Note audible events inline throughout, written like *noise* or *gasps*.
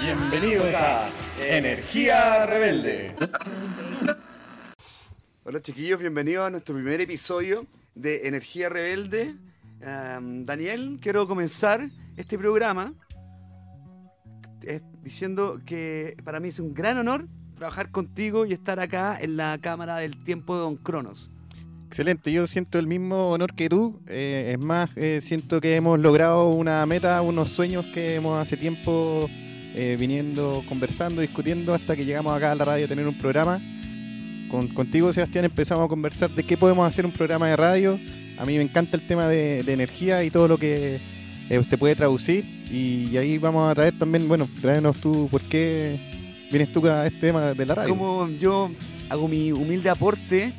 Bienvenidos a Energía Rebelde. Hola chiquillos, bienvenidos a nuestro primer episodio de Energía Rebelde. Um, Daniel, quiero comenzar este programa eh, diciendo que para mí es un gran honor trabajar contigo y estar acá en la Cámara del Tiempo de Don Cronos. Excelente, yo siento el mismo honor que tú. Eh, es más, eh, siento que hemos logrado una meta, unos sueños que hemos hace tiempo eh, viniendo, conversando, discutiendo hasta que llegamos acá a la radio a tener un programa. Con, contigo, Sebastián, empezamos a conversar de qué podemos hacer un programa de radio. A mí me encanta el tema de, de energía y todo lo que se puede traducir y ahí vamos a traer también, bueno, tráenos tú, ¿por qué vienes tú a este tema de la radio? Como yo hago mi humilde aporte,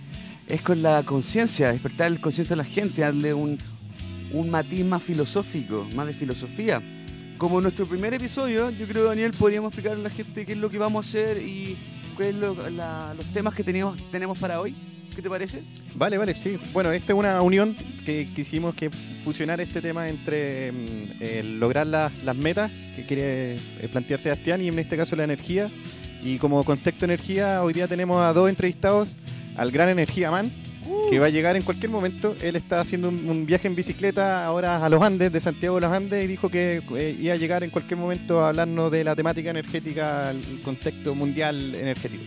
es con la conciencia, despertar la conciencia a la gente, darle un, un matiz más filosófico, más de filosofía. Como nuestro primer episodio, yo creo, Daniel, podríamos explicarle a la gente qué es lo que vamos a hacer y cuáles son los temas que tenemos, para hoy. ¿Qué te parece? Vale, vale, sí. Bueno, esta es una unión que quisimos que fusionar este tema entre mm, lograr las metas que quiere eh, plantear Sebastián y en este caso la energía. Y como contexto energía, hoy día tenemos a dos entrevistados, al gran Energía Man, que va a llegar en cualquier momento. Él está haciendo un, viaje en bicicleta ahora a los Andes, de Santiago a los Andes, y dijo que eh, iba a llegar en cualquier momento a hablarnos de la temática energética, el contexto mundial energético.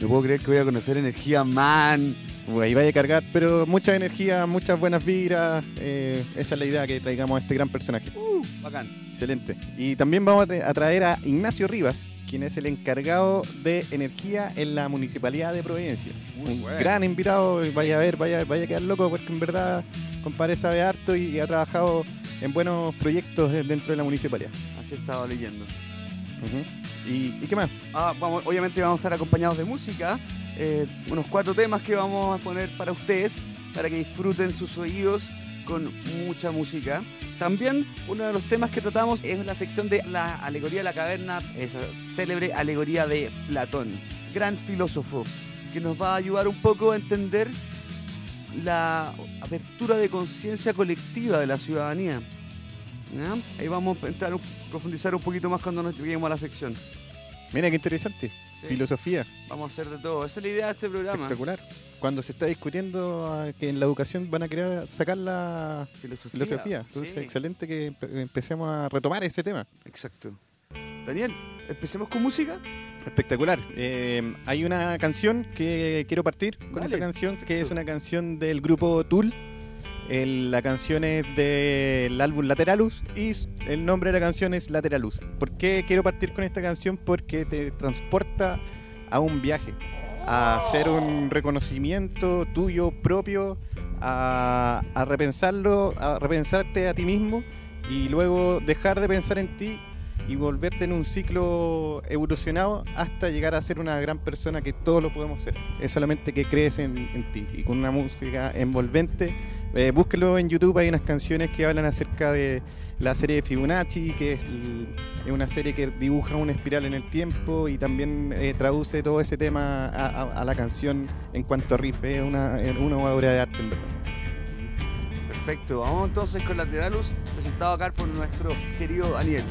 No puedo creer que voy a conocer Energía Man ahí vaya a cargar, pero mucha energía, muchas buenas vibras. Eh, esa es la idea que traigamos a este gran personaje. Uh, bacán. Excelente. Y también vamos a traer a Ignacio Rivas, quien es el encargado de energía en la Municipalidad de Providencia. Un gran invitado, vaya a ver, vaya, vaya a quedar loco, porque en verdad, compadre sabe harto y, ha trabajado en buenos proyectos dentro de la municipalidad. Así he estado leyendo. ¿Y, qué más? Ah, vamos, obviamente vamos a estar acompañados de música. Eh, unos cuatro temas que vamos a poner para ustedes, para que disfruten sus oídos con mucha música. También uno de los temas que tratamos es la sección de la alegoría de la caverna, esa célebre alegoría de Platón, gran filósofo, que nos va a ayudar un poco a entender la apertura de conciencia colectiva de la ciudadanía. Ahí vamos a entrar, profundizar un poquito más cuando nos lleguemos a la sección. Mira qué interesante filosofía. Vamos a hacer de todo. Esa es la idea de este programa. Espectacular. Cuando se está discutiendo ah, que en la educación van a querer sacar la filosofía. Entonces, excelente que empecemos a retomar ese tema. Exacto. Daniel, empecemos con música. Espectacular. Eh, hay una canción que quiero partir con esa canción, que es una canción del grupo Tool la canción es del álbum Lateralus y el nombre de la canción es Lateralus. ¿Por qué quiero partir con esta canción? Porque te transporta a un viaje, a hacer un reconocimiento tuyo propio, a, a repensarlo, a repensarte a ti mismo y luego dejar de pensar en ti y volverte en un ciclo evolucionado hasta llegar a ser una gran persona que todos lo podemos ser. Es solamente que crees en, ti y con una música envolvente. Eh, búsquelo en YouTube, hay unas canciones que hablan acerca de la serie de Fibonacci, que es, una serie que dibuja una espiral en el tiempo y también eh, traduce todo ese tema a, la canción en cuanto a riff. Es una, una obra de arte en verdad. Perfecto, vamos entonces con Lateralus, presentado acá por nuestro querido Daniel.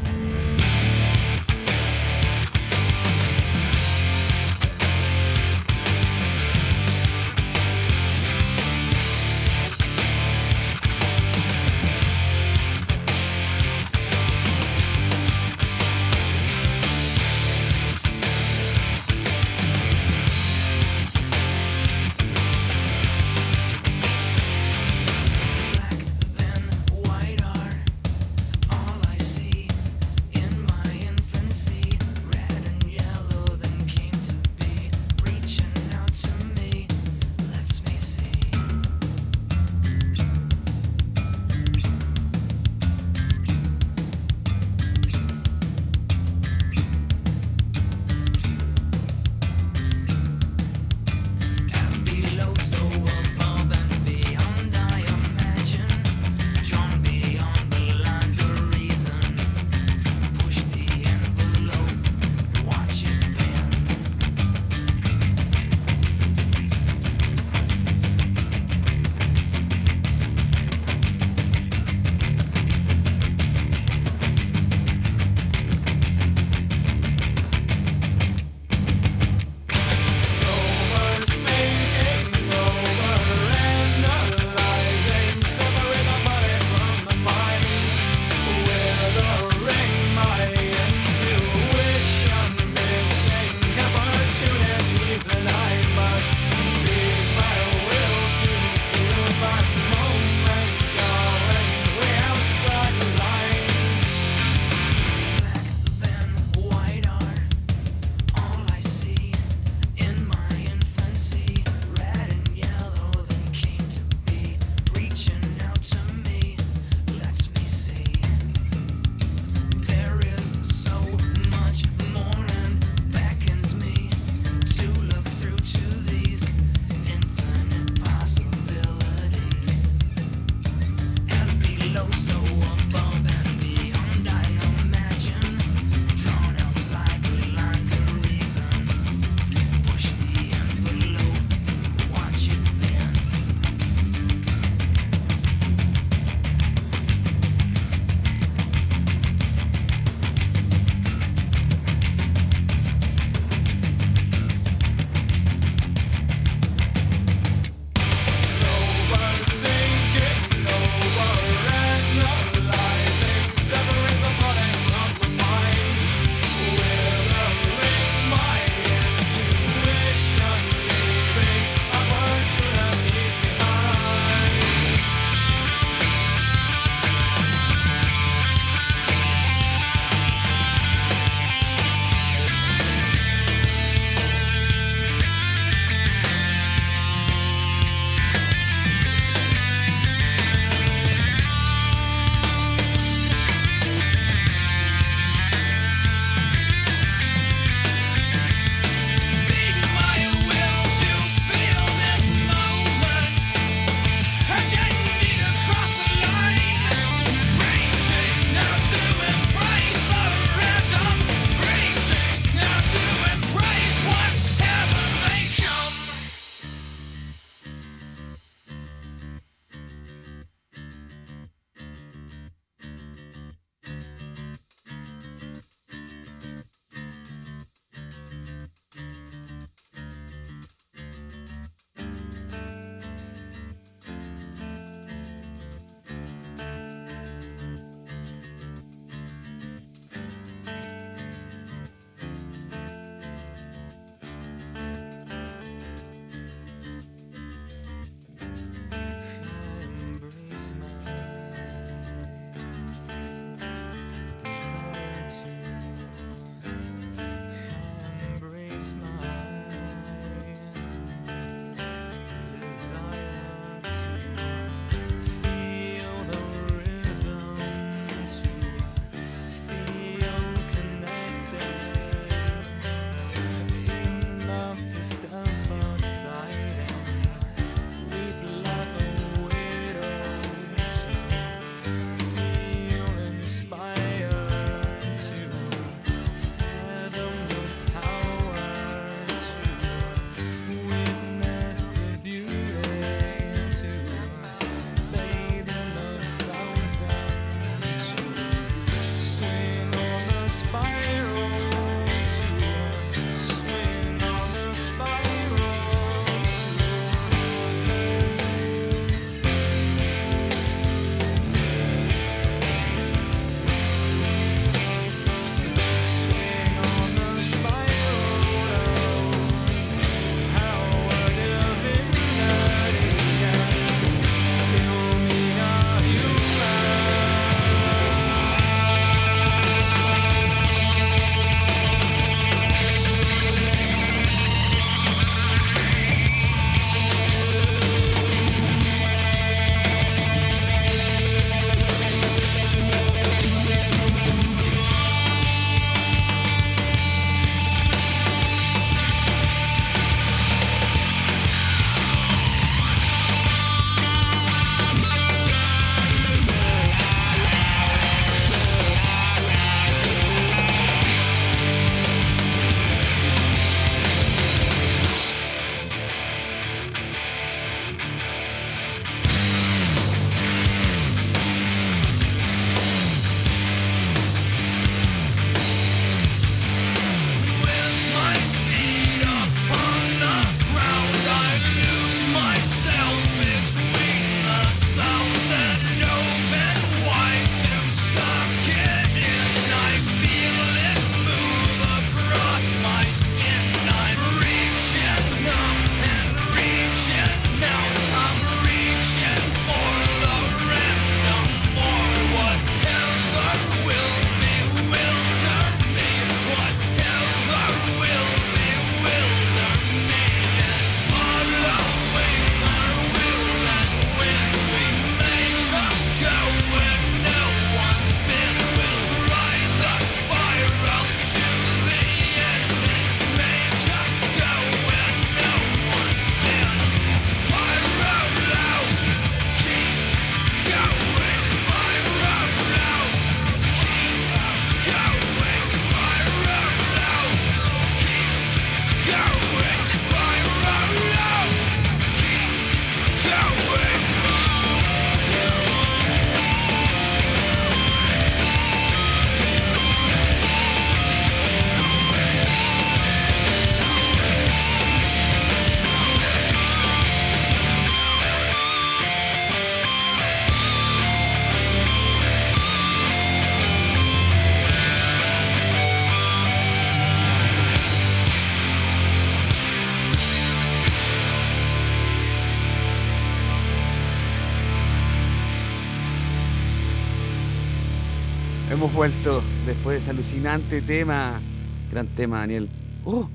Vuelto después de ese alucinante tema. Gran tema, Daniel. ¡Oh!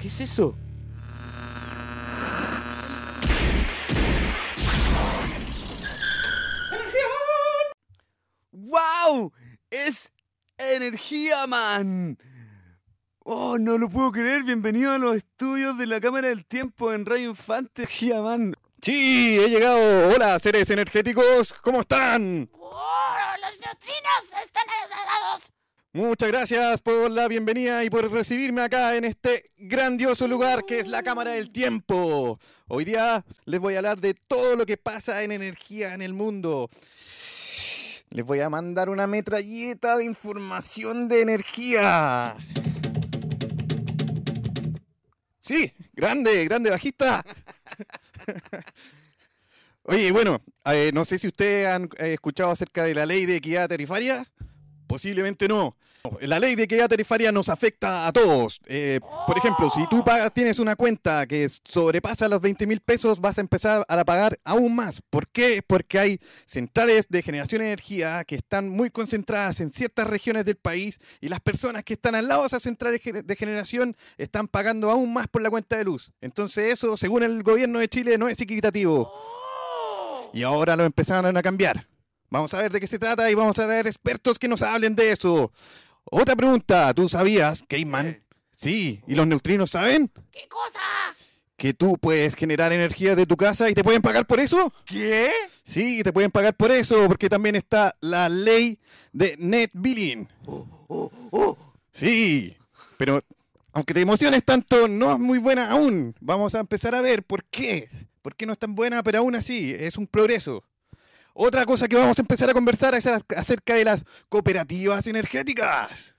¿Qué es eso? ¡Wow! ¡Es Energía Man! ¡Oh, no lo puedo creer! Bienvenido a los estudios de la Cámara del Tiempo en Radio Infante, Energía Man. Sí, he llegado. Hola, seres energéticos. ¿Cómo están? ¡Oh, neutrinos están acelerados! Muchas gracias por la bienvenida y por recibirme acá en este grandioso lugar que es la Cámara del Tiempo. Hoy día les voy a hablar de todo lo que pasa en energía en el mundo. Les voy a mandar una metralleta de información de energía. Sí, grande, grande bajista. *laughs* Oye, bueno, eh, no sé si ustedes han eh, escuchado acerca de la ley de equidad tarifaria. posiblemente no. La ley de equidad tarifaria nos afecta a todos. Eh, por ejemplo, si tú pagas, tienes una cuenta que sobrepasa los 20 mil pesos, vas a empezar a pagar aún más. ¿Por qué? Porque hay centrales de generación de energía que están muy concentradas en ciertas regiones del país y las personas que están al lado de esas centrales de generación están pagando aún más por la cuenta de luz. Entonces eso, según el gobierno de Chile, no es equitativo. Y ahora lo empezaron a cambiar. Vamos a ver de qué se trata y vamos a ver expertos que nos hablen de eso. Otra pregunta, ¿tú sabías, Cayman? Sí, ¿y los neutrinos saben? ¿Qué cosa? Que tú puedes generar energía de tu casa y te pueden pagar por eso. ¿Qué? Sí, te pueden pagar por eso, porque también está la ley de net billing. Oh, oh, oh. Sí, pero aunque te emociones tanto, no es muy buena aún. Vamos a empezar a ver por qué. ¿Por qué no es tan buena? Pero aún así, es un progreso. Otra cosa que vamos a empezar a conversar es acerca de las cooperativas energéticas.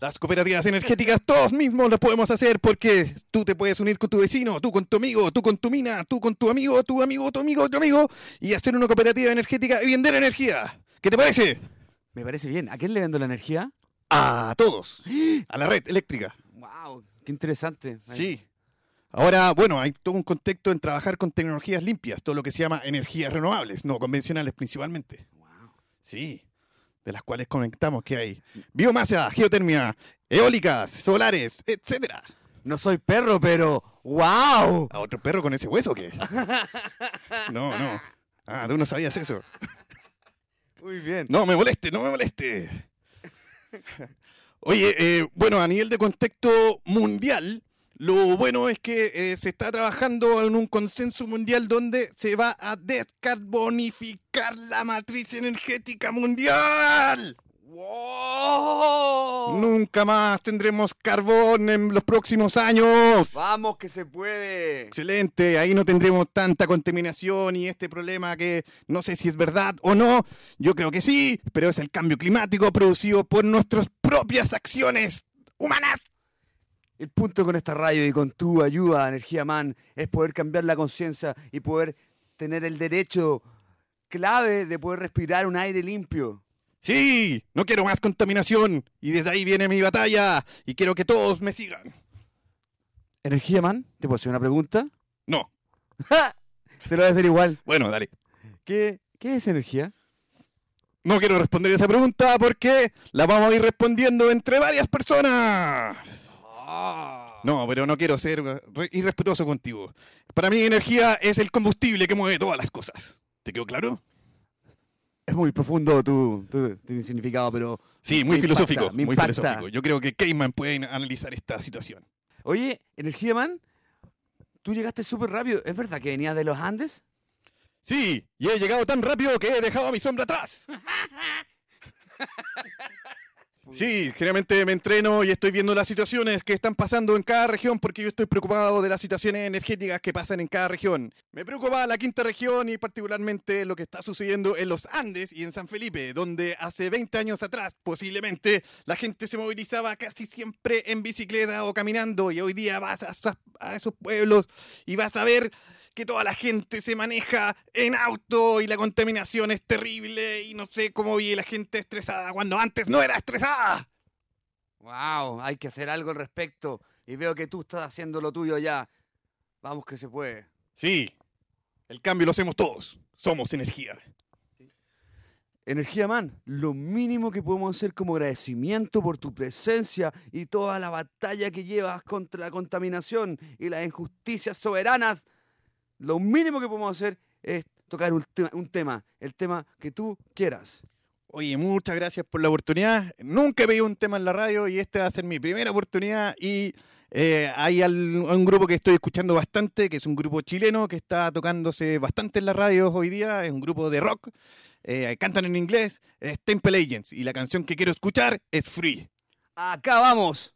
Las cooperativas energéticas todos mismos las podemos hacer porque tú te puedes unir con tu vecino, tú con tu amigo, tú con tu mina, tú con tu amigo, tu amigo, tu amigo, tu amigo y hacer una cooperativa energética y vender energía. ¿Qué te parece? Me parece bien. ¿A quién le vendo la energía? A todos. *gasps* A la red eléctrica. Wow, qué interesante. Sí. Ahora, bueno, hay todo un contexto en trabajar con tecnologías limpias, todo lo que se llama energías renovables, no convencionales principalmente. Wow. Sí, de las cuales conectamos que hay biomasa, geotermia, eólicas, solares, etcétera. No soy perro, pero ¡wow! ¿A otro perro con ese hueso o qué? *laughs* No, no. Ah, tú no sabías eso. Muy bien. No me moleste, no me moleste. Oye, eh, bueno, a nivel de contexto mundial, lo bueno es que eh, se está trabajando en un consenso mundial donde se va a descarbonificar la matriz energética mundial. ¡Wow! Nunca más tendremos carbón en los próximos años. Vamos que se puede. Excelente, ahí no tendremos tanta contaminación y este problema que no sé si es verdad o no. Yo creo que sí, pero es el cambio climático producido por nuestras propias acciones humanas. El punto con esta radio y con tu ayuda, Energía Man, es poder cambiar la conciencia y poder tener el derecho clave de poder respirar un aire limpio. Sí, no quiero más contaminación y desde ahí viene mi batalla y quiero que todos me sigan. Energía Man, ¿te puedo hacer una pregunta? No. *laughs* Te lo voy a hacer igual. Bueno, dale. ¿Qué, qué es energía? No quiero responder esa pregunta porque la vamos a ir respondiendo entre varias personas. No, pero no quiero ser irrespetuoso contigo. Para mí, energía es el combustible que mueve todas las cosas. ¿Te quedó claro? Es muy profundo tu, tu, significado, pero. Sí, muy filosófico. muy filosófico. Yo creo que Cayman puede analizar esta situación. Oye, Energía Man, tú llegaste súper rápido. ¿Es verdad que venías de los Andes? Sí, y he llegado tan rápido que he dejado a mi sombra atrás. *laughs* Sí, generalmente me entreno y estoy viendo las situaciones que están pasando en cada región porque yo estoy preocupado de las situaciones energéticas que pasan en cada región. Me preocupa la quinta región y particularmente lo que está sucediendo en los Andes y en San Felipe, donde hace 20 años atrás posiblemente la gente se movilizaba casi siempre en bicicleta o caminando y hoy día vas a, a esos pueblos y vas a ver que toda la gente se maneja en auto y la contaminación es terrible y no sé cómo vive la gente estresada cuando antes no era estresada. Wow, hay que hacer algo al respecto y veo que tú estás haciendo lo tuyo ya. Vamos que se puede. Sí, el cambio lo hacemos todos. Somos energía. Energía Man, lo mínimo que podemos hacer como agradecimiento por tu presencia y toda la batalla que llevas contra la contaminación y las injusticias soberanas lo mínimo que podemos hacer es tocar un, tema, el tema que tú quieras. Oye, muchas gracias por la oportunidad. Nunca he pedido un tema en la radio y esta va a ser mi primera oportunidad. Y eh, hay un grupo que estoy escuchando bastante, que es un grupo chileno que está tocándose bastante en la radio hoy día. Es un grupo de rock. Eh, cantan en inglés. Es Temple Agents. Y la canción que quiero escuchar es Free. Acá vamos.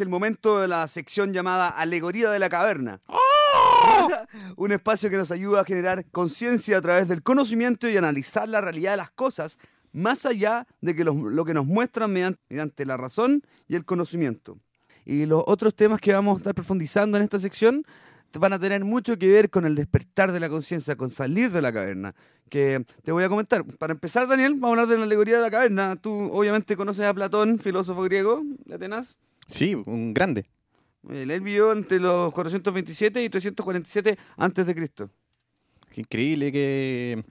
Es el momento de la sección llamada Alegoría de la Caverna. *laughs* Un espacio que nos ayuda a generar conciencia a través del conocimiento y analizar la realidad de las cosas, más allá de que los- lo que nos muestran mediante, mediante la razón y el conocimiento. Y los otros temas que vamos a estar profundizando en esta sección van a tener mucho que ver con el despertar de la conciencia, con salir de la caverna. Que te voy a comentar. Para empezar, Daniel, vamos a hablar de la alegoría de la caverna. Tú obviamente conoces a Platón, filósofo griego de Atenas. Sí, un grande. Él él vivió entre los 427 y 347 antes de Cristo. Qué increíble que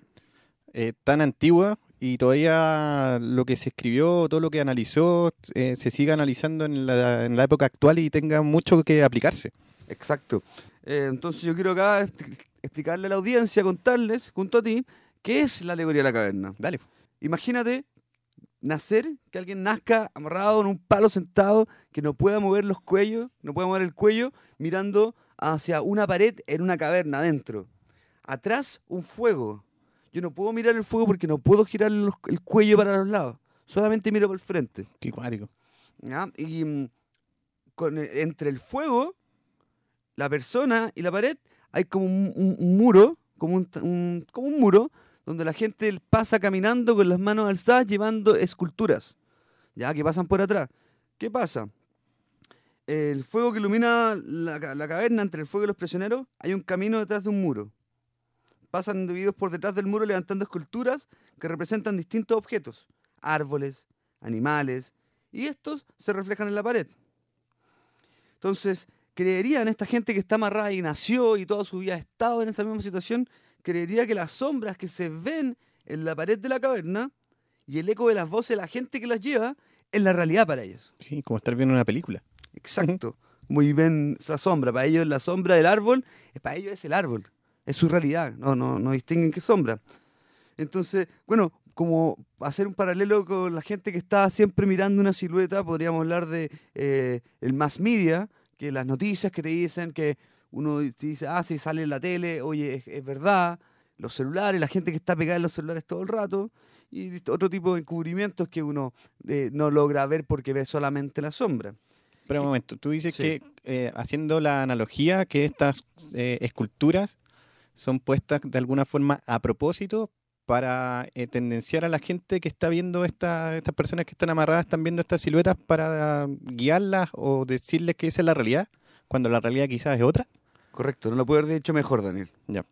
eh, tan antigua y todavía lo que se escribió, todo lo que analizó, eh, se siga analizando en la, en la época actual y tenga mucho que aplicarse. Exacto. Eh, entonces yo quiero acá expli- explicarle a la audiencia, contarles, junto a ti, qué es la alegoría de la caverna. Dale. Imagínate nacer, que alguien nazca amarrado en un palo sentado, que no pueda mover los cuellos, no pueda mover el cuello, mirando hacia una pared en una caverna adentro. Atrás, un fuego. Yo no puedo mirar el fuego porque no puedo girar los- el cuello para los lados. Solamente miro por el frente. Qué cuático. ¿ya? Y mm, con, e- entre el fuego, la persona y la pared, hay como un, un- un muro, como un- como un muro, donde la gente pasa caminando con las manos alzadas llevando esculturas, ya que pasan por atrás. ¿Qué pasa? El fuego que ilumina la, ca- la caverna entre el fuego y los prisioneros, hay un camino detrás de un muro. Pasan individuos por detrás del muro levantando esculturas que representan distintos objetos, árboles, animales, y estos se reflejan en la pared. Entonces, creerían esta gente que está amarrada y nació y toda su vida ha estado en esa misma situación, creería que las sombras que se ven en la pared de la caverna y el eco de las voces de la gente que las lleva es la realidad para ellos. Sí, como estar viendo una película. Exacto. Muy bien esa sombra. Para ellos la sombra del árbol, eh, para ellos es el árbol. Es su realidad. No, no, no distinguen qué sombra. Entonces, bueno, como hacer un paralelo con la gente que está siempre mirando una silueta, podríamos hablar de eh, el mass media, que las noticias que te dicen que uno di- dice, ah, sí, sale en la tele, oye, es, es verdad. Los celulares, la gente que está pegada en los celulares todo el rato. Y otro tipo de encubrimientos que uno eh, no logra ver porque ve solamente la sombra. Pero un momento, tú dices Sí. que eh, haciendo la analogía que estas eh, esculturas son puestas de alguna forma a propósito para eh, tendenciar a la gente que está viendo esta, estas personas que están amarradas, están viendo estas siluetas para guiarlas o decirles que esa es la realidad, cuando la realidad quizás es otra. Correcto, no lo puedo haber dicho mejor, Daniel. Ya.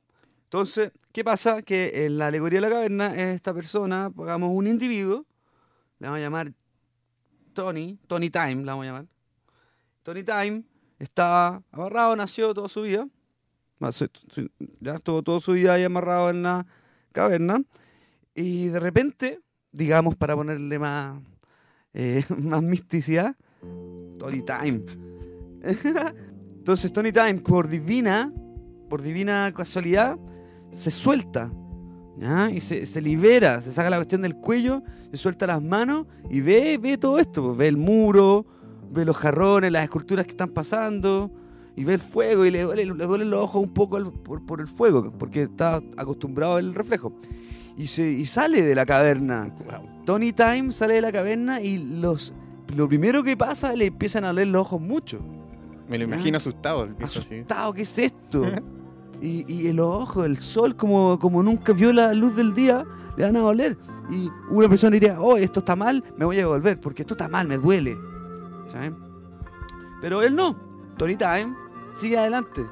Entonces, ¿qué pasa? Que en la alegoría de la caverna, esta persona, pongamos un individuo, le vamos a llamar Tony, Tony Time, la vamos a llamar. Tony Time está amarrado, nació toda su vida, ya estuvo toda su vida ahí amarrado en la caverna, y de repente, digamos, para ponerle más, eh, *laughs* más misticidad, Tony Time. *laughs* Entonces Tony Time, por divina, por divina casualidad, se suelta. ¿ya? Y se, se libera, se saca la cuestión del cuello, se suelta las manos y ve, ve todo esto. pues, ve el muro, ve los jarrones, las esculturas que están pasando, y ve el fuego y le, duele, le duelen los ojos un poco por, por el fuego, porque está acostumbrado al reflejo. Y, se, y sale de la caverna. Tony Time sale de la caverna y los, lo primero que pasa le empiezan a doler los ojos mucho. Me lo imagino asustado. el viejo, asustado, ¿qué es *laughs* esto? y, y en los ojos, el sol, como, como nunca vio la luz del día, le van a doler. Y una persona diría, oh, esto está mal, me voy a devolver, porque esto está mal, me duele. ¿Saben? Pero él no. Tony Time sigue adelante.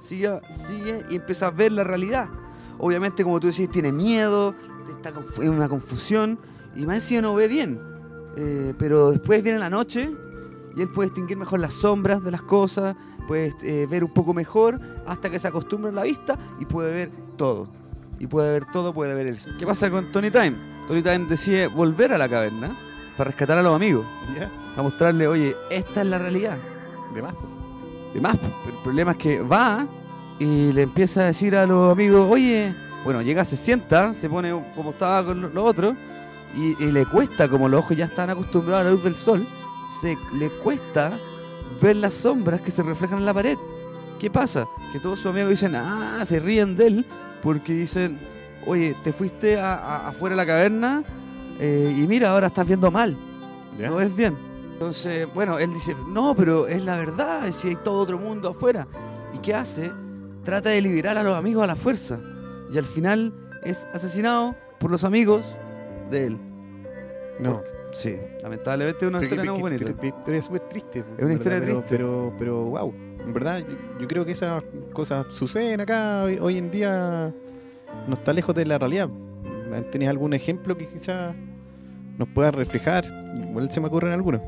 Sigue, sigue y empieza a ver la realidad. Obviamente, como tú decís, tiene miedo, está en una confusión, y más encima no ve bien. Eh, pero después viene la noche y él puede distinguir mejor las sombras de las cosas, puede eh, ver un poco mejor hasta que se acostumbra a la vista y puede ver todo. Y puede ver todo, puede ver el... ¿Qué pasa con Tony Time? Tony Time decide volver a la caverna para rescatar a los amigos, a mostrarle, oye, esta es la realidad. de más. De más, pero el problema es que va y le empieza a decir a los amigos, oye, bueno, llega, se sienta, se pone como estaba con lo- los otros y, y le cuesta, como los ojos ya están acostumbrados a la luz del sol, se le cuesta ver las sombras que se reflejan en la pared. ¿Qué pasa? Que todos sus amigos dicen, ah, se ríen de él porque dicen, oye, te fuiste a- a- afuera de la caverna eh, y mira, ahora estás viendo mal, Ya. no ves bien. Entonces, bueno, él dice, no, pero es la verdad, si hay todo otro mundo afuera. ¿Y qué hace? Trata de liberar a los amigos a la fuerza. Y al final es asesinado por los amigos de él. No. Sí, lamentablemente es una Pero historia que- no que- bonita. historia súper triste. Es una historia pero, triste. Pero, pero, wow. En verdad, yo, yo creo que esas cosas suceden acá hoy, hoy en día. No está lejos de la realidad. ¿Tenés algún ejemplo que quizás nos pueda reflejar? Igual se me ocurren algunos.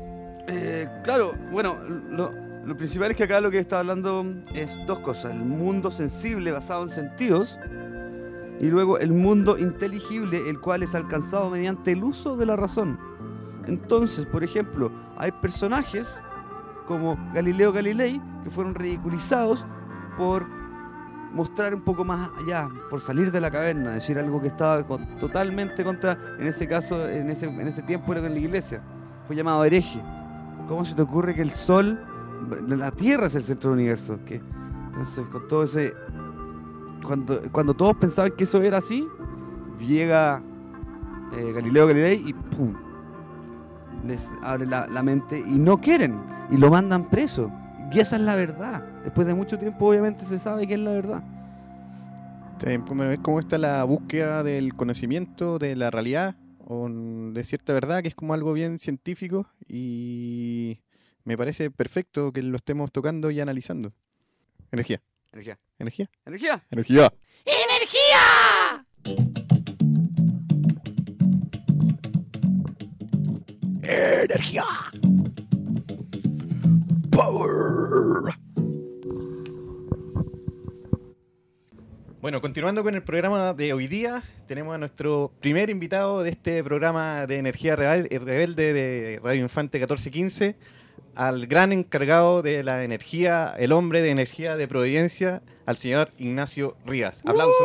Eh, claro, bueno, lo, lo principal es que acá lo que está hablando es dos cosas. El mundo sensible basado en sentidos y luego el mundo inteligible, el cual es alcanzado mediante el uso de la razón. Entonces, por ejemplo, hay personajes como Galileo Galilei que fueron ridiculizados por mostrar un poco más allá, por salir de la caverna, decir algo que estaba totalmente contra, en ese caso, en ese, en ese tiempo era con la iglesia. Fue llamado hereje. ¿Cómo se te ocurre que el sol, la Tierra es el centro del universo? ¿Qué? Entonces, con todo ese... Cuando, cuando todos pensaban que eso era así, llega eh, Galileo Galilei y ¡pum! Les abre la, la mente y no quieren, y lo mandan preso. Y esa es la verdad. Después de mucho tiempo, obviamente, se sabe que es la verdad. Eh, ¿Cómo ves cómo está la búsqueda del conocimiento, de la realidad, o de cierta verdad, que es como algo bien científico? Y me parece perfecto que lo estemos tocando y analizando. Energía. Energía. Energía. Energía. Energía. ¡Energía! Energía. Power. Bueno, continuando con el programa de hoy día, tenemos a nuestro primer invitado de este programa de energía Rebel- rebelde de Radio Infante 1415, al gran encargado de la energía, el hombre de energía de Providencia, al señor Ignacio Rías. Aplausos.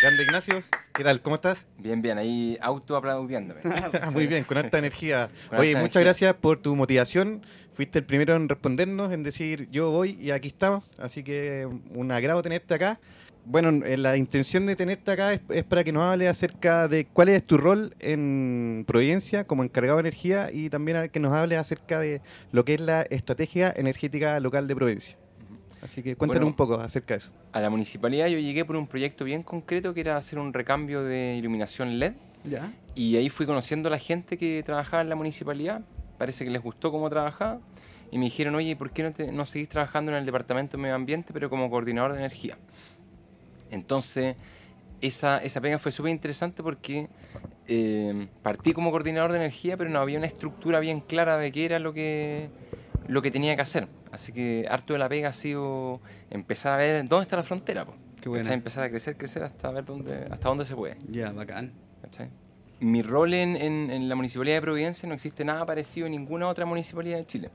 Grande Ignacio, ¿qué tal? ¿Cómo estás? Bien, bien, ahí autoaplaudiéndome. *laughs* Muy bien, con harta energía. Con Oye, muchas energía. gracias por tu motivación. Fuiste el primero en respondernos, en decir yo voy y aquí estamos. Así que un agrado tenerte acá. Bueno, eh, la intención de tenerte acá es, es para que nos hable acerca de cuál es tu rol en Providencia como encargado de energía y también que nos hable acerca de lo que es la estrategia energética local de Providencia. Así que cuéntanos Bueno, un poco acerca de eso. A la municipalidad yo llegué por un proyecto bien concreto que era hacer un recambio de iluminación LED Ya. y ahí fui conociendo a la gente que trabajaba en la municipalidad. Parece que les gustó cómo trabajaba y me dijeron, oye, ¿por qué no, te- no seguís trabajando en el Departamento de Medio Ambiente pero como coordinador de energía? Entonces, esa, esa pega fue súper interesante porque eh, partí como coordinador de energía, pero no había una estructura bien clara de qué era lo que, lo que tenía que hacer. Así que harto de la pega ha sido empezar a ver dónde está la frontera. po. Qué. ¿Cachai? Empezar a crecer, crecer hasta ver dónde, hasta dónde se puede. Ya, bacán. ¿cachai? Mi rol en, en- en la Municipalidad de Providencia no existe nada parecido en ninguna otra municipalidad de Chile.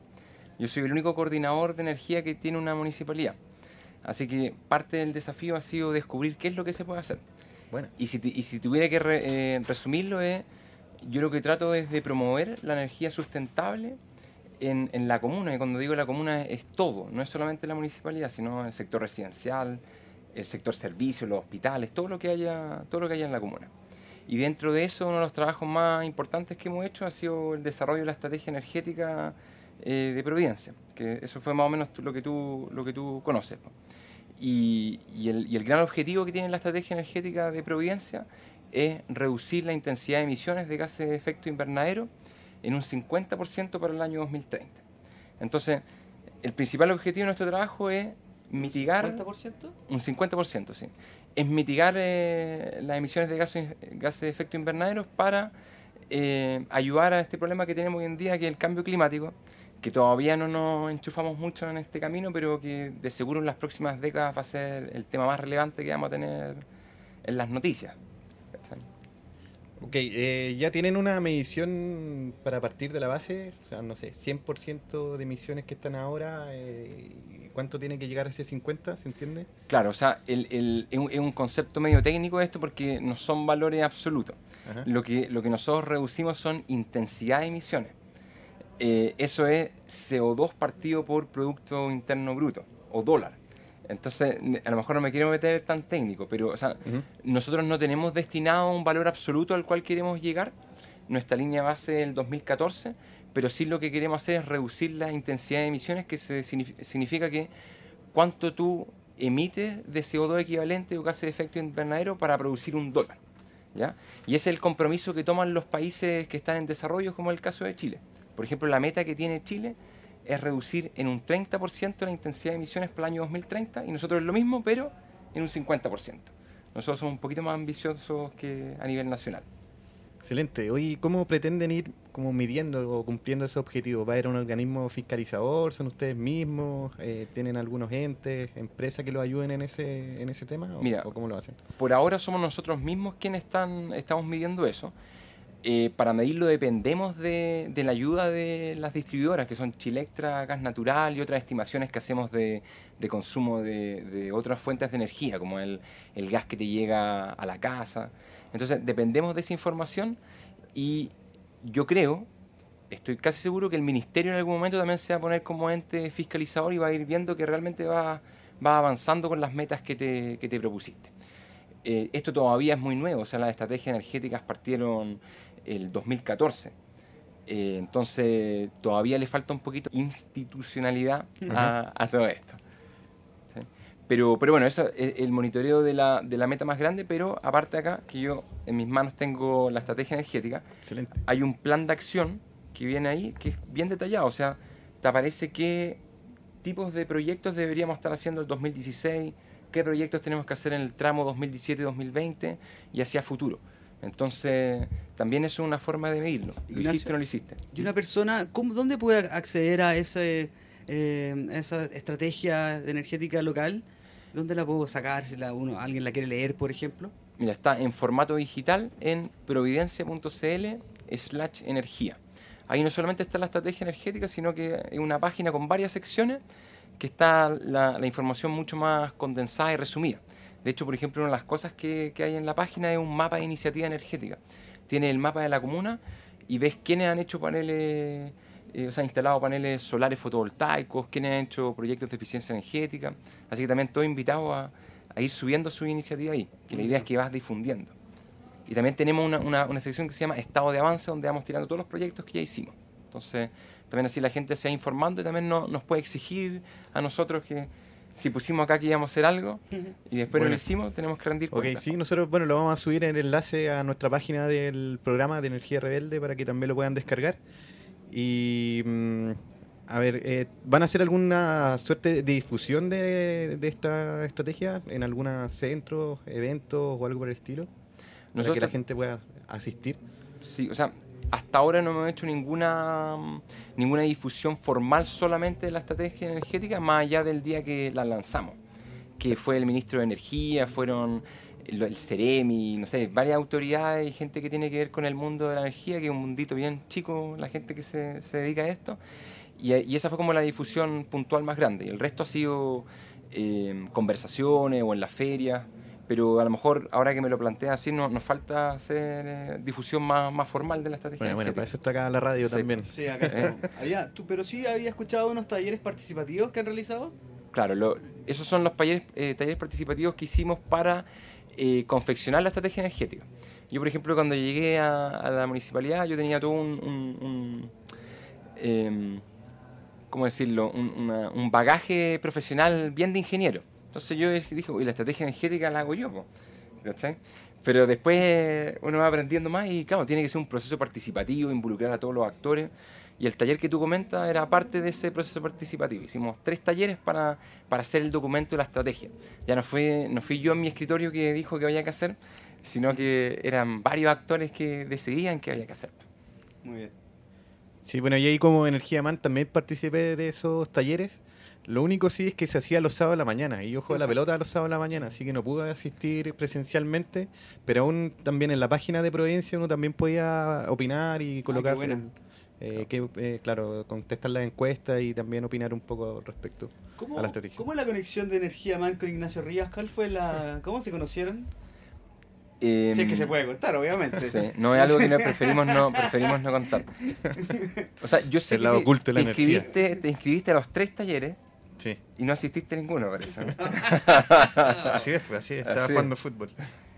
Yo soy el único coordinador de energía que tiene una municipalidad. Así que parte del desafío ha sido descubrir qué es lo que se puede hacer. Bueno. Y si, y si tuviera que re- eh, resumirlo, es, yo lo que trato es de promover la energía sustentable en, en la comuna. Y cuando digo la comuna es, todo, no es solamente la municipalidad, sino el sector residencial, el sector servicios, los hospitales, todo lo que haya, todo lo que haya en la comuna. Y dentro de eso, uno de los trabajos más importantes que hemos hecho ha sido el desarrollo de la estrategia energética eh, de Providencia, que eso fue más o menos lo que tú, lo que tú conoces. ¿no? Y, y el, y el gran objetivo que tiene la estrategia energética de Providencia es reducir la intensidad de emisiones de gases de efecto invernadero en un 50% para el año 2030. Entonces, el principal objetivo de nuestro trabajo es mitigar... ¿50%? Un 50%, sí. Es mitigar eh, las emisiones de gases, gases de efecto invernadero para eh, ayudar a este problema que tenemos hoy en día, que es el cambio climático, que todavía no nos enchufamos mucho en este camino, pero que de seguro en las próximas décadas va a ser el tema más relevante que vamos a tener en las noticias. Ok, eh, ¿ya tienen una medición para partir de la base? O sea, no sé, 100% de emisiones que están ahora, eh, ¿y ¿cuánto tiene que llegar a ese 50? ¿Se entiende? Claro, o sea, el- el- es, un, es un concepto medio técnico esto porque no son valores absolutos. Ajá. Lo que, lo que nosotros reducimos son intensidad de emisiones. Eh, eso es CO2 partido por Producto Interno Bruto o dólar. Entonces, a lo mejor no me quiero meter tan técnico, pero o sea, nosotros no tenemos destinado un valor absoluto al cual queremos llegar. Nuestra línea base es el 2014, pero sí lo que queremos hacer es reducir la intensidad de emisiones, que se, significa que cuánto tú emites de CO2 equivalente o gases de efecto invernadero para producir un dólar. ¿ya? Y ese es el compromiso que toman los países que están en desarrollo, como el caso de Chile. Por ejemplo, la meta que tiene Chile es reducir en un 30% la intensidad de emisiones para el año 2030 y nosotros es lo mismo, pero en un 50%. Nosotros somos un poquito más ambiciosos que a nivel nacional. Excelente. Hoy, ¿cómo pretenden ir como midiendo o cumpliendo ese objetivo? ¿Va a haber un organismo fiscalizador? ¿Son ustedes mismos? Eh, ¿Tienen algunos entes, empresas que lo ayuden en ese, en ese tema? Mira, cómo lo hacen? Por ahora somos nosotros mismos quienes están, estamos midiendo eso. Eh, para medirlo dependemos de, la ayuda de las distribuidoras, que son Chilectra, Gas Natural y otras estimaciones que hacemos de, consumo de, otras fuentes de energía, como el, el gas que te llega a la casa. Entonces, dependemos de esa información y yo creo, estoy casi seguro que el ministerio en algún momento también se va a poner como ente fiscalizador y va a ir viendo que realmente va, va avanzando con las metas que te, propusiste. Eh, esto todavía es muy nuevo, o sea, las estrategias energéticas partieron el 2014. Eh, entonces, todavía le falta un poquito institucionalidad a todo esto. Pero, pero bueno, eso es el monitoreo de la, de la meta más grande, pero aparte acá, que yo en mis manos tengo la estrategia energética, Excelente. hay un plan de acción que viene ahí, que es bien detallado, o sea, te aparece qué tipos de proyectos deberíamos estar haciendo el 2016, qué proyectos tenemos que hacer en el tramo 2017-2020 y hacia futuro. Entonces, también es una forma de medirlo. ¿Lo hiciste o no lo hiciste? ¿Y una persona, cómo, dónde puede acceder a ese eh, esa estrategia energética local, ¿dónde la puedo sacar si la, uno, alguien la quiere leer, por ejemplo? Mira, está en formato digital en providencia.cl slash energía. Ahí no solamente está la estrategia energética, sino que es una página con varias secciones que está la, información mucho más condensada y resumida. De hecho, por ejemplo, una de las cosas que, hay en la página es un mapa de iniciativa energética. Tiene el mapa de la comuna y ves quiénes han hecho paneles eh, se han instalado paneles solares fotovoltaicos, quienes han hecho proyectos de eficiencia energética. Así que también todo invitado a, ir subiendo su iniciativa ahí, que la idea es que vas difundiendo. Y también tenemos una, sección que se llama Estado de Avance, donde vamos tirando todos los proyectos que ya hicimos. Entonces, también así la gente se va informando y también nos puede exigir a nosotros que si pusimos acá que íbamos a hacer algo *laughs* y después no lo hicimos, tenemos que rendir cuenta. Ok, sí, nosotros bueno, lo vamos a subir en el enlace a nuestra página del programa de Energía Rebelde para que también lo puedan descargar. Y mm, a ver, eh, ¿van a hacer alguna suerte de difusión de, esta estrategia en algún centro, eventos o algo por el estilo? Nosotros, para que la gente pueda asistir. Sí, o sea, hasta ahora no hemos hecho ninguna, ninguna difusión formal solamente de la estrategia energética, más allá del día que la lanzamos, que fue el ministro de Energía, fueron el Ceremi, no sé, varias autoridades y gente que tiene que ver con el mundo de la energía, que es un mundito bien chico, la gente que se, se dedica a esto. Y, y, esa fue como la difusión puntual más grande. El resto ha sido eh, conversaciones o en las ferias, pero a lo mejor ahora que me lo plantea así, no, nos falta hacer eh, difusión más, más formal de la estrategia. Bueno, bueno, para eso está acá la radio también. Sí, acá *laughs* ¿Eh? había, tú, pero sí había escuchado unos talleres participativos que han realizado. Claro, lo, esos son los talleres, talleres participativos que hicimos para eh, confeccionar la estrategia energética. Yo, por ejemplo, cuando llegué a, la municipalidad, yo tenía todo un, em, ¿cómo decirlo?, un, bagaje profesional bien de ingeniero. Entonces yo dije, y la estrategia energética la hago yo, Pero después uno va aprendiendo más y, claro, tiene que ser un proceso participativo, involucrar a todos los actores. Y el taller que tú comentas era parte de ese proceso participativo. Hicimos tres talleres para, para hacer el documento de la estrategia. Ya no, fue, no fui yo en mi escritorio que dijo que había que hacer, sino que eran varios actores que decidían que había que hacer. Muy bien. Sí, bueno, y ahí como Energía Man también participé de esos talleres. Lo único sí es que se hacía los sábados de la mañana y yo juego la pelota los sábados de la mañana, así que no pude asistir presencialmente, pero aún también en la página de Providencia uno también podía opinar y ah, colocar eh, que, eh, claro, contestar la encuesta y también opinar un poco respecto a la estrategia. ¿Cómo es la conexión de Energía Man con Ignacio Rías? ¿Cuál fue la, ¿Cómo se conocieron? Eh, si es que se puede contar, obviamente. Sí, no es algo que no *laughs* preferimos no, preferimos no contar. O sea, yo sé que te, inscribiste, te inscribiste a los tres talleres sí. y no asististe a ninguno, parece. *laughs* así es, pues, así es, estaba jugando fútbol. *laughs*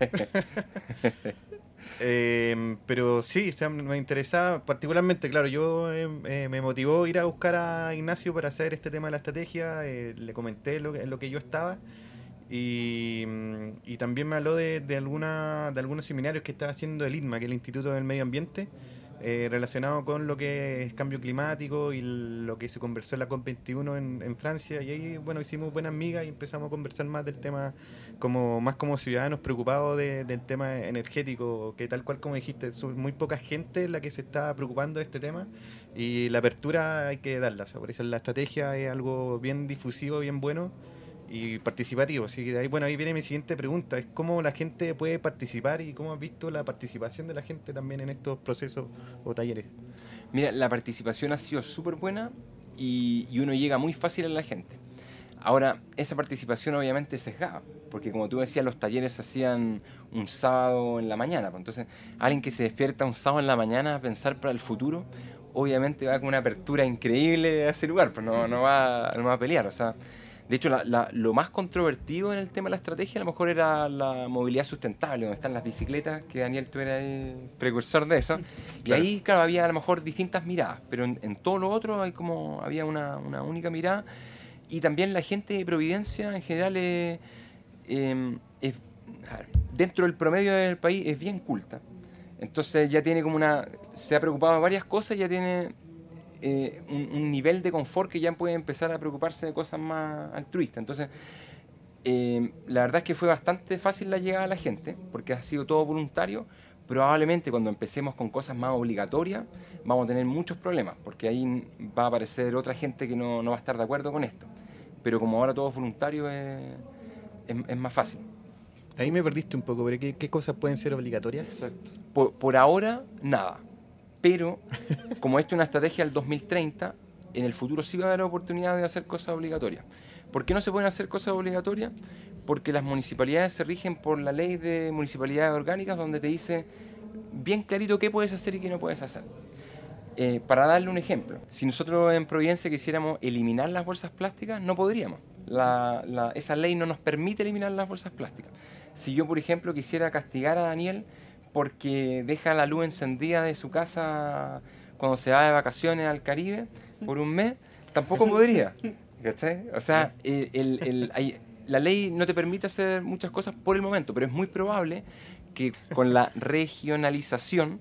eh, pero sí, me interesaba particularmente, claro, yo eh, me motivó ir a buscar a Ignacio para hacer este tema de la estrategia, le comenté lo, en lo que yo estaba y, y también me habló de, de, alguna, de algunos seminarios que estaba haciendo el ITMA, que es el Instituto del Medio Ambiente, eh, relacionado con lo que es cambio climático y lo que se conversó en la COP21 en, en, Francia. Y ahí, bueno, hicimos buenas amigas y empezamos a conversar más del tema, como más como ciudadanos preocupados del tema energético, que tal cual como dijiste, es muy poca gente la que se está preocupando de este tema y la apertura hay que darla. por eso la estrategia es algo bien difusivo, bien bueno y participativo. Así que ahí, bueno, ahí viene mi siguiente pregunta, cómo la gente puede participar y cómo has visto la participación de la gente también en estos procesos o talleres. Mira, la participación ha sido súper buena y, uno llega muy fácil a la gente. Ahora, esa participación obviamente es sesgada, porque como tú decías, los talleres se hacían un sábado en la mañana. Pues entonces, alguien que se despierta un sábado en la mañana a pensar para el futuro, obviamente va con una apertura increíble a ese lugar, pero pues no, no, va, no va a pelear. O sea, de hecho, lo más controvertido en el tema de la estrategia a lo mejor era la movilidad sustentable, donde están las bicicletas, que Daniel tú eras el precursor de eso. Y ahí, claro, había a lo mejor distintas miradas, pero en, todo lo otro hay como había una, única mirada. Y también la gente de Providencia en general es, em, dentro del promedio del país es bien culta. Entonces ya tiene como una... Se ha preocupado de varias cosas, ya tiene eh, un, nivel de confort que ya puede empezar a preocuparse de cosas más altruistas. Entonces, eh, la verdad es que fue bastante fácil la llegada a la gente, porque ha sido todo voluntario. Probablemente cuando empecemos con cosas más obligatorias vamos a tener muchos problemas, porque ahí va a aparecer otra gente que no, va a estar de acuerdo con esto. Pero como ahora todo es voluntario, es, más fácil. Ahí me perdiste un poco, pero ¿qué, cosas pueden ser obligatorias? por ahora, nada pero como esto es una estrategia del 2030, en el futuro sí va a haber oportunidad de hacer cosas obligatorias. ¿Por qué no se pueden hacer cosas obligatorias? Porque las municipalidades se rigen por la ley de municipalidades orgánicas donde te dice bien clarito qué puedes hacer y qué no puedes hacer. Eh, para darle un ejemplo, si nosotros en Providencia quisiéramos eliminar las bolsas plásticas, no podríamos. esa ley no nos permite eliminar las bolsas plásticas. Si yo, por ejemplo, quisiera castigar a Daniel porque deja la luz encendida de su casa cuando se va de vacaciones al Caribe por un mes, tampoco *laughs* podría. ¿Cachai? O sea, la ley no te permite hacer muchas cosas por el momento, pero es muy probable que con la regionalización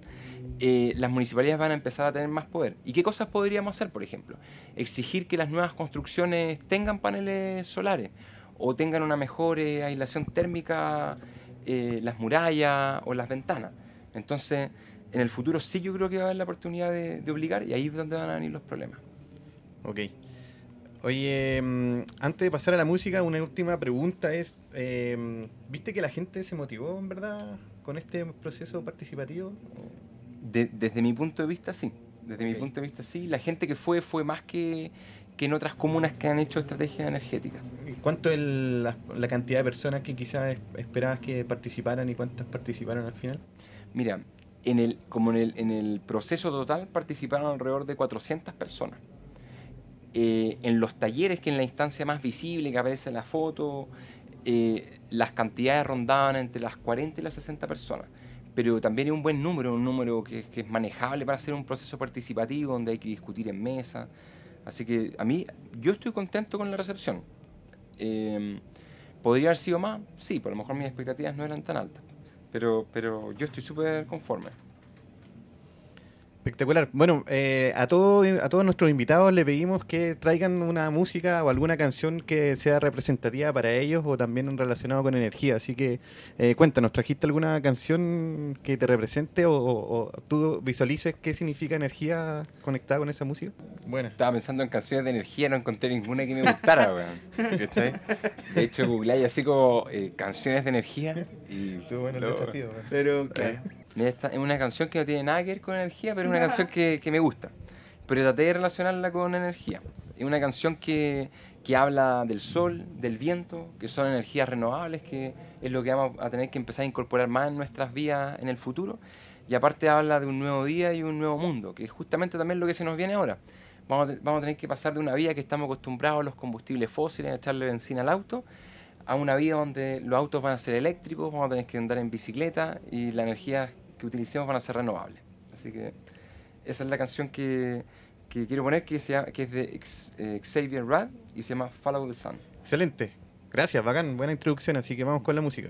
eh, las municipalidades van a empezar a tener más poder. ¿Y qué cosas podríamos hacer, por ejemplo? Exigir que las nuevas construcciones tengan paneles solares o tengan una mejor eh, aislación térmica eh, las murallas o las ventanas. Entonces, en el futuro sí yo creo que va a haber la oportunidad de, obligar y ahí es donde van a venir los problemas. Ok. Oye, mm, antes de pasar a la música, una última pregunta es, em, ¿viste que la gente se motivó en verdad con este proceso participativo? desde mi punto de vista, sí. Desde mi punto de vista, sí. La gente que fue fue más que, que en otras comunas que han hecho estrategias energéticas. ¿Cuánto es la, cantidad de personas que quizás esperabas que participaran y cuántas participaron al final? Mira, en el, como en el, en el proceso total participaron alrededor de 400 personas. Eh, en los talleres, que en la instancia más visible que aparece en la foto, eh, las cantidades rondaban entre las 40 y las 60 personas. Pero también es un buen número, un número que, que es manejable para hacer un proceso participativo donde hay que discutir en mesa. Así que a mí, yo estoy contento con la recepción. Em, ¿Podría haber sido más? Sí, por lo mejor mis expectativas no eran tan altas. Pero, pero yo estoy súper conforme. Espectacular. Bueno, eh, a, todos a todos nuestros invitados le pedimos que traigan una música o alguna canción que sea representativa para ellos o también relacionado con energía. Así que eh, cuéntanos, ¿trajiste alguna canción que te represente o, tú visualices qué significa energía conectada con esa música? Bueno. Estaba pensando en canciones de energía, no encontré ninguna que me gustara, *laughs* weón. De hecho, googleé así como eh, canciones de energía y... Estuvo bueno el desafío, Pero, es una canción que no tiene nada que ver con energía, pero es una canción que, me gusta. Pero traté de relacionarla con energía. Es una canción que, habla del sol, del viento, que son energías renovables, que es lo que vamos a tener que empezar a incorporar más en nuestras vidas en el futuro. Y aparte habla de un nuevo día y un nuevo mundo, que es justamente también lo que se nos viene ahora. Vamos a, vamos a tener que pasar de una vida que estamos acostumbrados a los combustibles fósiles, a echarle benzina al auto, a una vida donde los autos van a ser eléctricos, vamos a tener que andar en bicicleta y la energía que utilicemos van a ser renovables. Así que esa es la canción que, que quiero poner, que, sea, que es de eh, Xavier Rad y se llama Follow the Sun. Excelente. Gracias, bacán. Buena introducción, así que vamos con la música.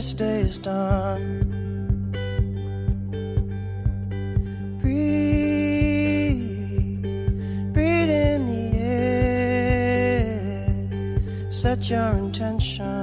this day is done. Breathe, breathe in the air, set your intention.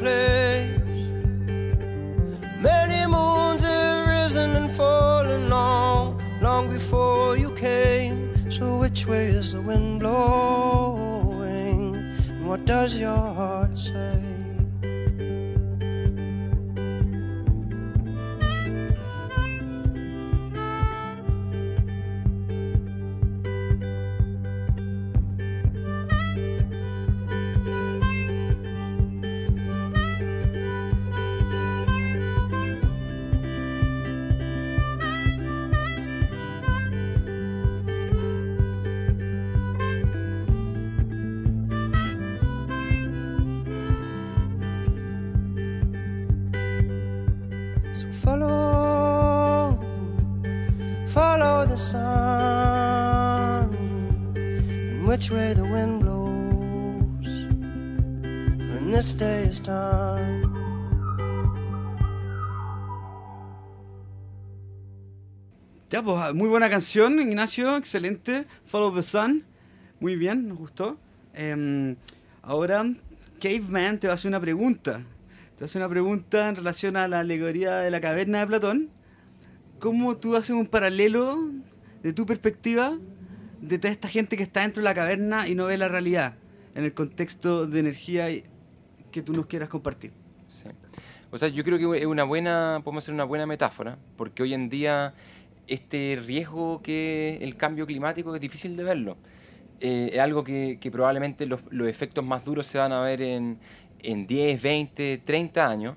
place. Many moons have risen and fallen long, long before you came. So which way is the wind blowing? And what does your heart? Pues, muy buena canción, Ignacio, excelente. Follow the Sun, muy bien, nos gustó. Em, ahora, Caveman te va a hacer una pregunta. Te hacer una pregunta en relación a la alegoría de la caverna de Platón. ¿Cómo tú haces un paralelo de tu perspectiva de toda esta gente que está dentro de la caverna y no ve la realidad en el contexto de energía que tú nos quieras compartir? Sí. O sea, yo creo que es una buena, podemos hacer una buena metáfora, porque hoy en día este riesgo que el cambio climático es difícil de verlo. eh, es algo que, que probablemente los, los, efectos más duros se van a ver en, en 10, 20, 30 años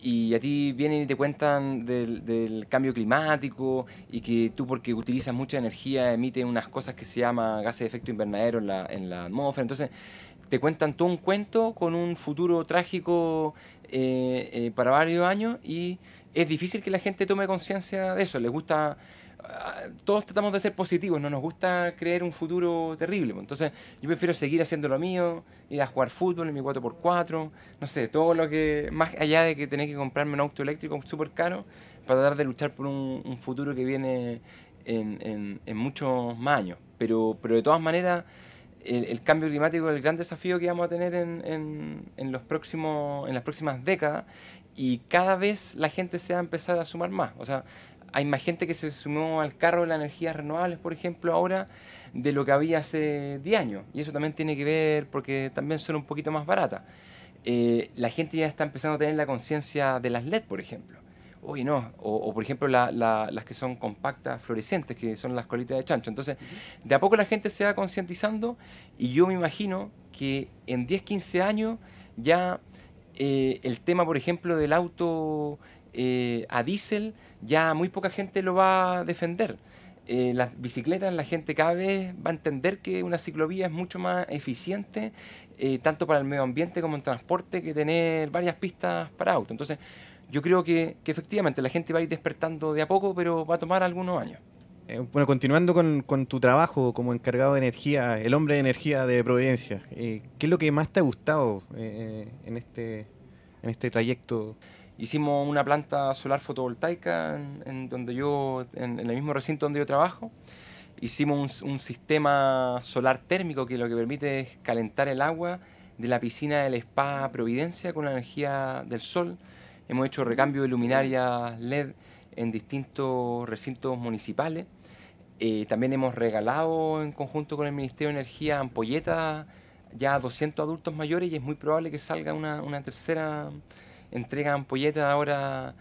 y a ti vienen y te cuentan del, del, cambio climático y que tú porque utilizas mucha energía emite unas cosas que se llama gases de efecto invernadero en la, en la atmósfera. Entonces te cuentan todo un cuento con un futuro trágico eh, eh, para varios años y es difícil que la gente tome conciencia de eso. Les gusta todos tratamos de ser positivos, no nos gusta creer un futuro terrible. Entonces, yo prefiero seguir haciendo lo mío, ir a jugar fútbol en mi 4x4, no sé, todo lo que, más allá de que tener que comprarme un auto eléctrico súper caro, para tratar de luchar por un, futuro que viene en, en, muchos más años. Pero, pero de todas maneras, el, cambio climático es el gran desafío que vamos a tener en, en, los próximos, en las próximas décadas y cada vez la gente se va a empezar a sumar más. O sea, hay más gente que se sumó al carro de las energías renovables, por ejemplo, ahora, de lo que había hace 10 años. Y eso también tiene que ver porque también son un poquito más baratas. Eh, la gente ya está empezando a tener la conciencia de las LED, por ejemplo. Uy, no. O, por ejemplo, las que son compactas, fluorescentes, que son las colitas de chancho. Entonces, de a poco la gente se va concientizando y yo me imagino que en 10, 15 años ya eh, el tema, por ejemplo, del auto eh, a diésel, ya muy poca gente lo va a defender. Eh, las bicicletas, la gente cada vez va a entender que una ciclovía es mucho más eficiente, eh, tanto para el medio ambiente como en transporte, que tener varias pistas para auto. Entonces, yo creo que, efectivamente la gente va a ir despertando de a poco, pero va a tomar algunos años. Bueno, continuando con, tu trabajo como encargado de energía, el hombre de energía de Providencia, ¿qué es lo que más te ha gustado en, este, en este trayecto? Hicimos una planta solar fotovoltaica en, donde yo, en, el mismo recinto donde yo trabajo. Hicimos un, sistema solar térmico que lo que permite es calentar el agua de la piscina del Spa Providencia con la energía del sol. Hemos hecho recambio de luminarias LED en distintos recintos municipales. Eh, también hemos regalado en conjunto con el Ministerio de Energía ampolletas ya a 200 adultos mayores y es muy probable que salga una, una tercera entrega ampolletas ahora,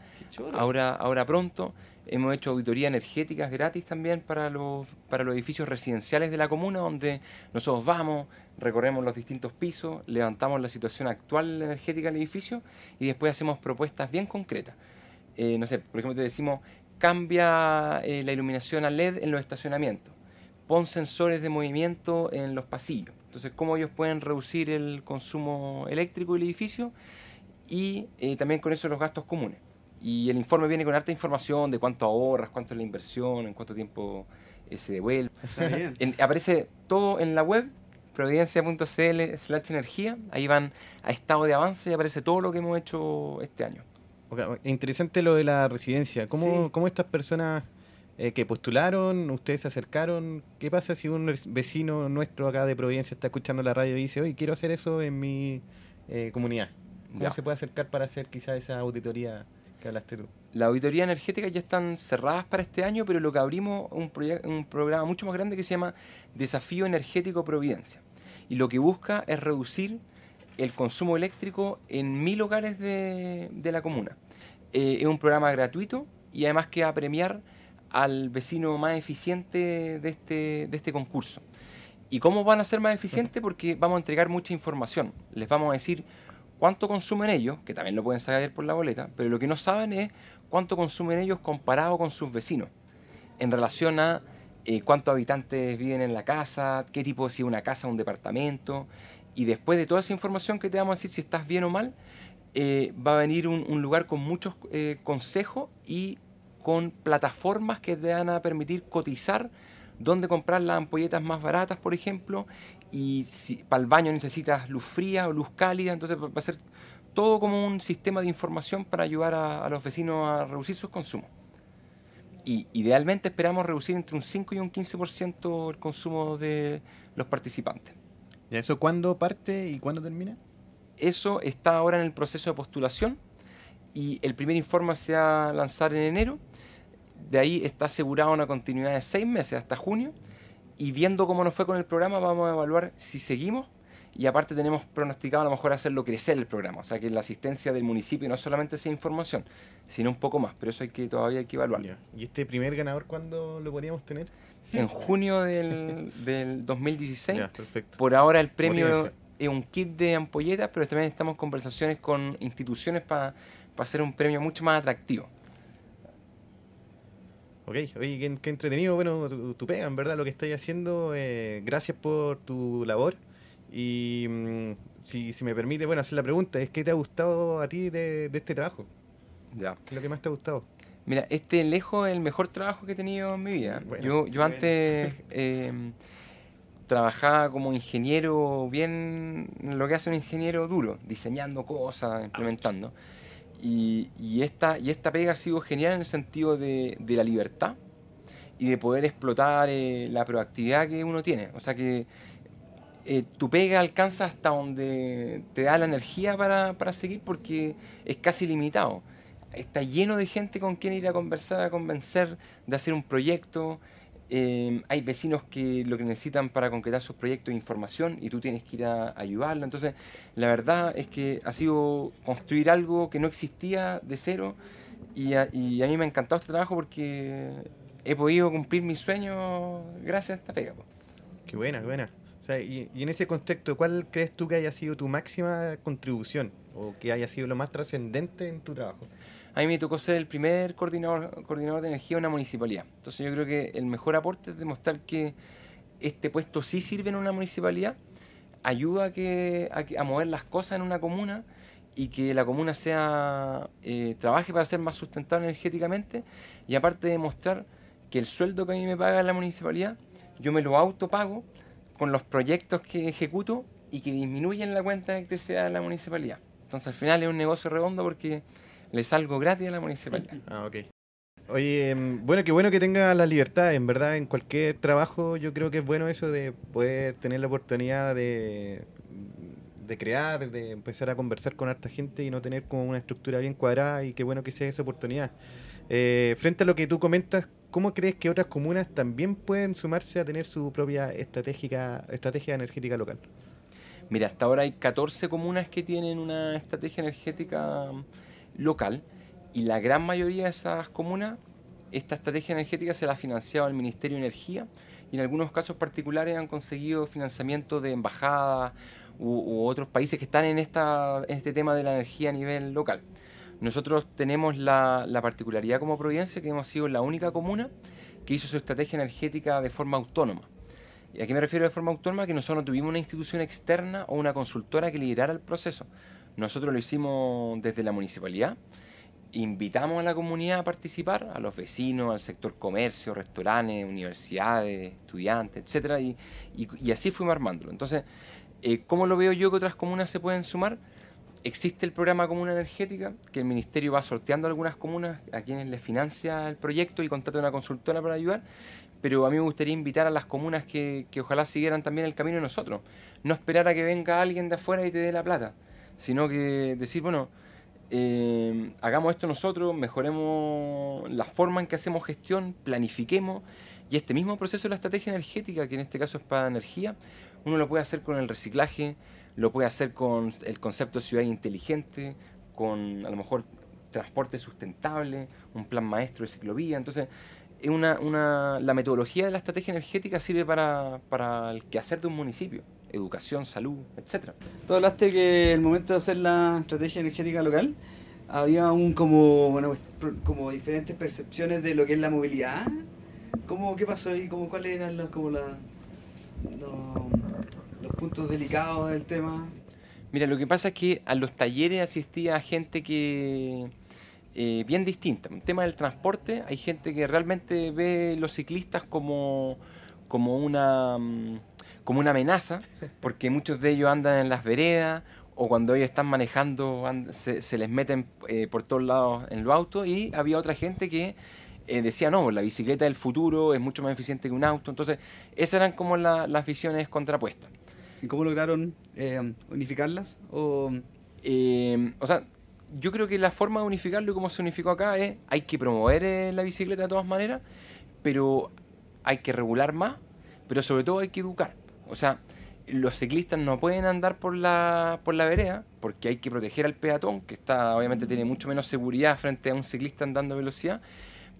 ahora, ahora pronto. Hemos hecho auditorías energéticas gratis también para los, para los edificios residenciales de la comuna, donde nosotros vamos, recorremos los distintos pisos, levantamos la situación actual energética del edificio y después hacemos propuestas bien concretas. Eh, no sé, por ejemplo, te decimos, cambia eh, la iluminación a LED en los estacionamientos, pon sensores de movimiento en los pasillos. Entonces, ¿cómo ellos pueden reducir el consumo eléctrico del edificio? y eh, también con eso los gastos comunes. Y el informe viene con harta información de cuánto ahorras, cuánto es la inversión, en cuánto tiempo eh, se devuelve. *laughs* aparece todo en la web, providencia.cl slash energía. Ahí van a estado de avance y aparece todo lo que hemos hecho este año. Interesante lo de la residencia. ¿Cómo, cómo estas personas eh, que postularon, ustedes se acercaron? ¿Qué pasa si un vecino nuestro acá de Providencia está escuchando la radio y dice, oye, quiero hacer eso en mi comunidad? ¿Cómo se puede acercar para hacer quizá esa auditoría que hablaste tú? La auditoría energética ya están cerradas para este año, pero lo que abrimos un, un programa mucho más grande que se llama Desafío Energético Providencia. Y lo que busca es reducir el consumo eléctrico en mil hogares de, la comuna. Eh, es un programa gratuito y además que va a premiar al vecino más eficiente de este, de este concurso. ¿Y cómo van a ser más eficientes? Porque vamos a entregar mucha información. Les vamos a decir cuánto consumen ellos, que también lo pueden saber por la boleta, pero lo que no saben es cuánto consumen ellos comparado con sus vecinos, en relación a eh, cuántos habitantes viven en la casa, qué tipo, si una casa un departamento, y después de toda esa información que te vamos a decir si estás bien o mal, eh, va a venir un, lugar con muchos eh, consejos y con plataformas que te van a permitir cotizar dónde comprar las ampolletas más baratas, por ejemplo, y si para el baño necesitas luz fría o luz cálida, entonces va a ser todo como un sistema de información para ayudar a, los vecinos a reducir sus consumos. Y idealmente esperamos reducir entre un 5 y un 15% el consumo de los participantes. ¿Y eso cuándo parte y cuándo termina? Eso está ahora en el proceso de postulación y el primer informe se va a lanzar en enero de ahí está asegurada una continuidad de seis meses hasta junio y viendo cómo nos fue con el programa vamos a evaluar si seguimos y aparte tenemos pronosticado a lo mejor hacerlo crecer el programa, o sea que la asistencia del municipio no solamente sea información, sino un poco más, pero eso hay que todavía hay que evaluarlo. ¿Y este primer ganador cuándo lo podríamos tener? *laughs* En junio del, del 2016. Por ahora el premio es un kit de ampolletas, pero también estamos en conversaciones con instituciones para hacer un premio mucho más atractivo. Ok, oye, qué, entretenido, bueno, tu, pega, en verdad, lo que estáis haciendo. Eh, gracias por tu labor. Y mm, si, me permite, bueno, hacer la pregunta, es ¿qué te ha gustado a ti de, este trabajo? Ya. ¿Qué es lo que más te ha gustado? Mira, este lejos es el mejor trabajo que he tenido en mi vida. yo, yo antes em, *laughs* trabajaba como ingeniero, bien lo que hace un ingeniero duro, diseñando cosas, implementando. Y, y, esta, y esta pega ha sido genial en el sentido de, de la libertad y de poder explotar eh, la proactividad que uno tiene. O sea que eh, tu pega alcanza hasta donde te da la energía para, para, seguir porque es casi limitado. Está lleno de gente con quien ir a conversar, a convencer de hacer un proyecto. Eh, hay vecinos que lo que necesitan para concretar sus proyectos es información y tú tienes que ir a ayudarlo. Entonces, la verdad es que ha sido construir algo que no existía de cero y a mí me ha encantado este trabajo porque he podido cumplir mis sueños gracias a esta pega. Qué buena, qué buena y, en ese contexto, ¿cuál crees tú que haya sido tu máxima contribución o que haya sido lo más trascendente en tu trabajo? A mí me tocó ser el primer coordinador, coordinador de energía de una municipalidad. Entonces yo creo que el mejor aporte es demostrar que este puesto sí sirve en una municipalidad, ayuda a, que, a, mover las cosas en una comuna y que la comuna sea eh, trabaje para ser más sustentable energéticamente y aparte de demostrar que el sueldo que a mí me paga la municipalidad, yo me lo autopago con los proyectos que ejecuto y que disminuyen la cuenta de electricidad de la municipalidad. Entonces al final es un negocio redondo porque le salgo gratis a la municipalidad. Ah, ok. Oye, em, bueno, qué bueno que tenga la libertad, en verdad, en cualquier trabajo yo creo que es bueno eso de poder tener la oportunidad de, de crear, de empezar a conversar con harta gente y no tener como una estructura bien cuadrada y qué bueno que sea esa oportunidad. Eh, frente a lo que tú comentas, ¿cómo crees que otras comunas también pueden sumarse a tener su propia estratégica, estrategia energética local? Mira, hasta ahora hay 14 comunas que tienen una estrategia energética local y la gran mayoría de esas comunas, esta estrategia energética se la ha financiado el Ministerio de Energía y en algunos casos particulares han conseguido financiamiento de embajadas u, otros países que están en, esta, en este tema de la energía a nivel local. Nosotros tenemos la, particularidad como Providencia que hemos sido la única comuna que hizo su estrategia energética de forma autónoma. ¿Y a qué me refiero de forma autónoma? Que nosotros no tuvimos una institución externa o una consultora que liderara el proceso. Nosotros lo hicimos desde la municipalidad, invitamos a la comunidad a participar, a los vecinos, al sector comercio, restaurantes, universidades, estudiantes, etc. Y, así fuimos armándolo. Entonces, eh, ¿cómo lo veo yo que otras comunas se pueden sumar? existe el programa Comuna Energética, que el Ministerio va sorteando a algunas comunas a quienes les financia el proyecto y contrata una consultora para ayudar, pero a mí me gustaría invitar a las comunas que, ojalá siguieran también el camino de nosotros. No esperar a que venga alguien de afuera y te dé la plata, sino que decir, bueno, eh, hagamos esto nosotros, mejoremos la forma en que hacemos gestión, planifiquemos, y este mismo proceso de la estrategia energética, que en este caso es para energía, uno lo puede hacer con el reciclaje, lo puede hacer con el concepto de ciudad inteligente, con a lo mejor transporte sustentable, un plan maestro de ciclovía. Entonces, es una, una, la metodología de la estrategia energética sirve para, para el quehacer de un municipio, educación, salud, etcétera. Tú hablaste que el momento de hacer la estrategia energética local había un como bueno pues, como diferentes percepciones de lo que es la movilidad. ¿Cómo qué pasó ahí? ¿Cómo cuáles eran los como la los puntos delicados del tema? Mira, lo que pasa es que a los talleres asistía gente que eh, bien distinta. En el tema del transporte, hay gente que realmente ve los ciclistas como, como, una, mm, como una amenaza, porque muchos de ellos andan en las veredas o cuando ellos están manejando se, les meten eh, por todos lados en los autos y había otra gente que eh, decía, no, la bicicleta del futuro es mucho más eficiente que un auto. Entonces, esas eran como las visiones contrapuestas. ¿Y cómo lograron eh, unificarlas? O... Eh, o sea, yo creo que la forma de unificarlo y cómo se unificó acá es, hay que promover la bicicleta de todas maneras, pero hay que regular más, pero sobre todo hay que educar. O sea, los ciclistas no pueden andar por la, por la vereda porque hay que proteger al peatón, que está obviamente tiene mucho menos seguridad frente a un ciclista andando a velocidad,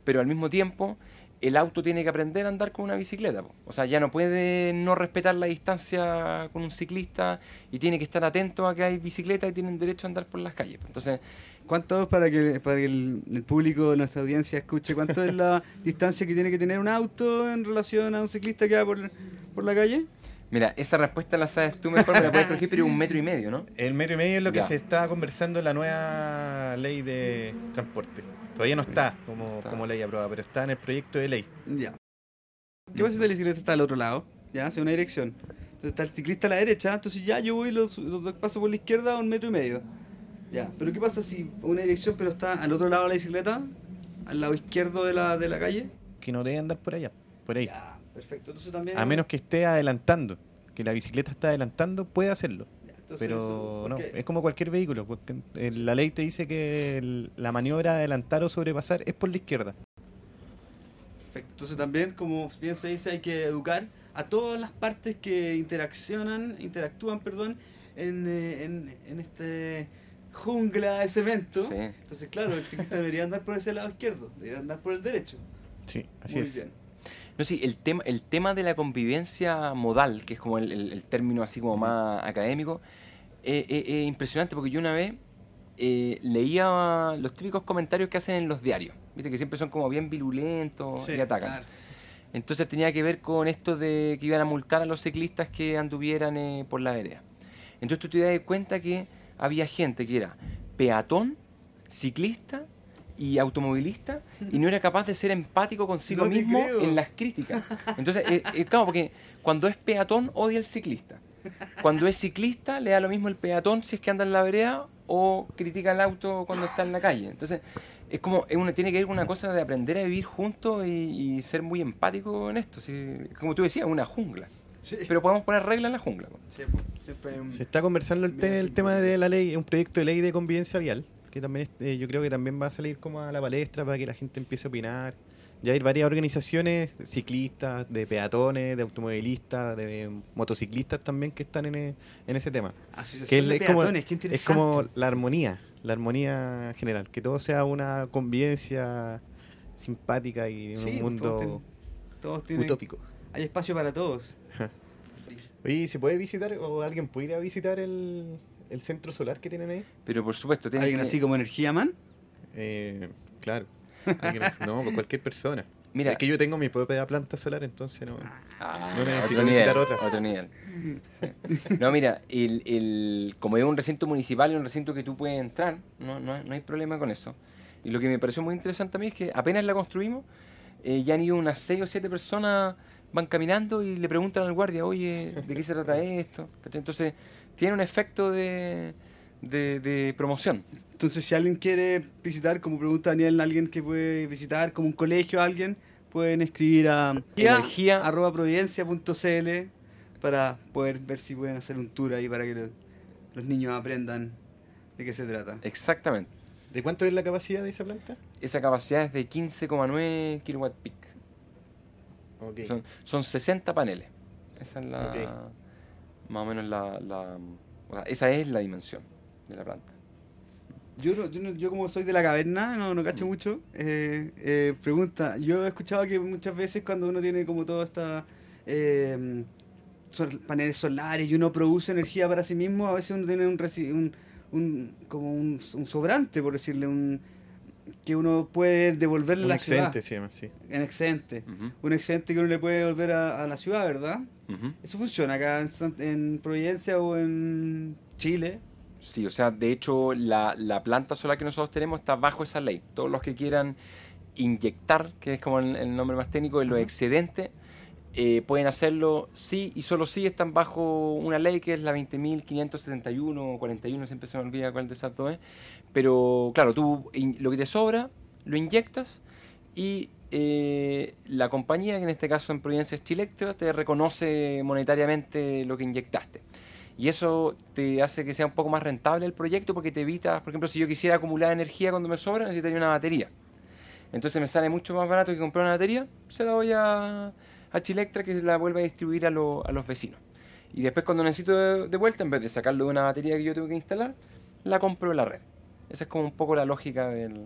pero al mismo tiempo el auto tiene que aprender a andar con una bicicleta. po. O sea, ya no puede no respetar la distancia con un ciclista y tiene que estar atento a que hay bicicletas y tienen derecho a andar por las calles. po. Entonces, ¿Cuánto, para que, para que el, el público, nuestra audiencia escuche, cuánto es la *laughs* distancia que tiene que tener un auto en relación a un ciclista que va por, por la calle? Mira, esa respuesta la sabes tú mejor, me la puedes corregir, pero es un metro y medio, ¿no? El metro y medio es lo que Ya. se está conversando en la nueva ley de transporte. Todavía no está como, Está. como ley aprobada, pero está en el proyecto de ley. Ya. ¿Qué pasa si la bicicleta está al otro lado? Ya, hacia una dirección. Entonces está el ciclista a la derecha, entonces ya yo voy los, los paso por la izquierda a un metro y medio. Ya, pero ¿qué pasa si una dirección pero está al otro lado de la bicicleta? Al lado izquierdo de la, de la calle. Que no debe andar por allá, por ahí. Ya, perfecto. Entonces también... A menos que esté adelantando, que la bicicleta está adelantando, puede hacerlo. Entonces Pero eso, no, es como cualquier vehículo. porque, eh, la ley te dice que el- la maniobra de adelantar o sobrepasar es por la izquierda. Perfecto. Entonces también, como bien se dice, hay que educar a todas las partes que interaccionan, interactúan, perdón, en, eh, en, en este jungla de cemento. Sí. Entonces, claro, el ciclista *laughs* debería andar por ese lado izquierdo, debería andar por el derecho. Sí, así Muy es. bien. No, sí, el tema, el tema de la convivencia modal, que es como el, el- el término así como más académico, es es- es impresionante porque yo una vez eh, leía los típicos comentarios que hacen en los diarios, viste que siempre son como bien virulentos y atacan. claro. Entonces tenía que ver con esto de que iban a multar a los ciclistas que anduvieran eh, por la vereda. Entonces tú te das cuenta que había gente que era peatón, ciclista y automovilista y no era capaz de ser empático consigo No mismo creo. en las críticas. Entonces, eh, eh, claro, porque cuando es peatón odia al ciclista. Cuando es ciclista le da lo mismo el peatón si es que anda en la vereda o critica el auto cuando está en la calle. Entonces, es como, es una, tiene que ver con una cosa de aprender a vivir juntos y, y ser muy empático en esto. Como tú decías, una jungla. Sí. Pero podemos poner reglas en la jungla. Sí, pues, un- Se está conversando el, te- el tema de la ley, un proyecto de ley de convivencia vial, que también eh, yo creo que también va a salir como a la palestra para que la gente empiece a opinar. Ya hay varias organizaciones, ciclistas, de peatones, de automovilistas, de motociclistas también que están en, e- en ese tema. Asociación Que es, de es como, peatones, qué es como la armonía, la armonía general, que todo sea una convivencia simpática y Sí, un pues, mundo todos tienen, utópico. Hay espacio para todos. *laughs* Oye, ¿se puede visitar o alguien puede ir a visitar el, el centro solar que tienen ahí? Pero por supuesto, tienes ¿Alguien que- así como Energía Man? Eh, claro. *laughs* No, pues cualquier persona. Mira, es que yo tengo mi propia planta solar, entonces no. Ah, No necesito otro visitar nivel, otras. Otro nivel. Sí. *laughs* No, mira, el, el, como es un recinto municipal, es un recinto que tú puedes entrar, no, no, no hay problema con eso. Y lo que me pareció muy interesante a mí es que apenas la construimos, eh, ya han ido unas 6 o 7 personas, van caminando y le preguntan al guardia, oye, ¿de qué se trata esto? Entonces, tiene un efecto de, de, de promoción. Entonces, si alguien quiere visitar, como pregunta Daniel, alguien que puede visitar, como un colegio, alguien, pueden escribir a Energía. arroba providencia.cl para poder ver si pueden hacer un tour ahí para que lo- los niños aprendan de qué se trata. Exactamente. ¿De cuánto es la capacidad de esa planta? Esa capacidad es de 15,9 kilowatt peak. Ok. Son, son 60 paneles. Esa es la. Más o menos la. la- o sea, esa es la dimensión de la planta. Yo, no- yo, no- yo como soy de la caverna, no, no cacho mucho, eh, eh, pregunta, yo he escuchado que muchas veces cuando uno tiene como toda esta... eh, sol- paneles solares y uno produce energía para sí mismo, a veces uno tiene un, un, un- como un, un sobrante, por decirle, un que uno puede devolverle a Un la excedente, ciudad. llama, sí. Un excedente. Un excedente que uno le puede devolver a, a la ciudad, ¿verdad? Eso funciona acá en, Providencia o en Chile. Sí, o sea, de hecho, la, la planta solar que nosotros tenemos está bajo esa ley. Todos los que quieran inyectar, que es como el, el nombre más técnico, de los excedentes, eh, pueden hacerlo sí y solo sí están bajo una ley que es la 20.571 o 41, siempre se me olvida cuál de esas dos es. Pero claro, tú in- lo que te sobra lo inyectas y eh, la compañía, que en este caso en Providencia es Chilectra, te reconoce monetariamente lo que inyectaste. Y eso te hace que sea un poco más rentable el proyecto porque te evitas, por ejemplo, si yo quisiera acumular energía cuando me sobra, necesitaría una batería. Entonces me sale mucho más barato que comprar una batería, se la doy a, a Chilectra que la vuelve a distribuir a los vecinos. Y después cuando necesito de, de vuelta, en vez de sacarlo de una batería que yo tengo que instalar, la compro en la red. Esa es como un poco la lógica del...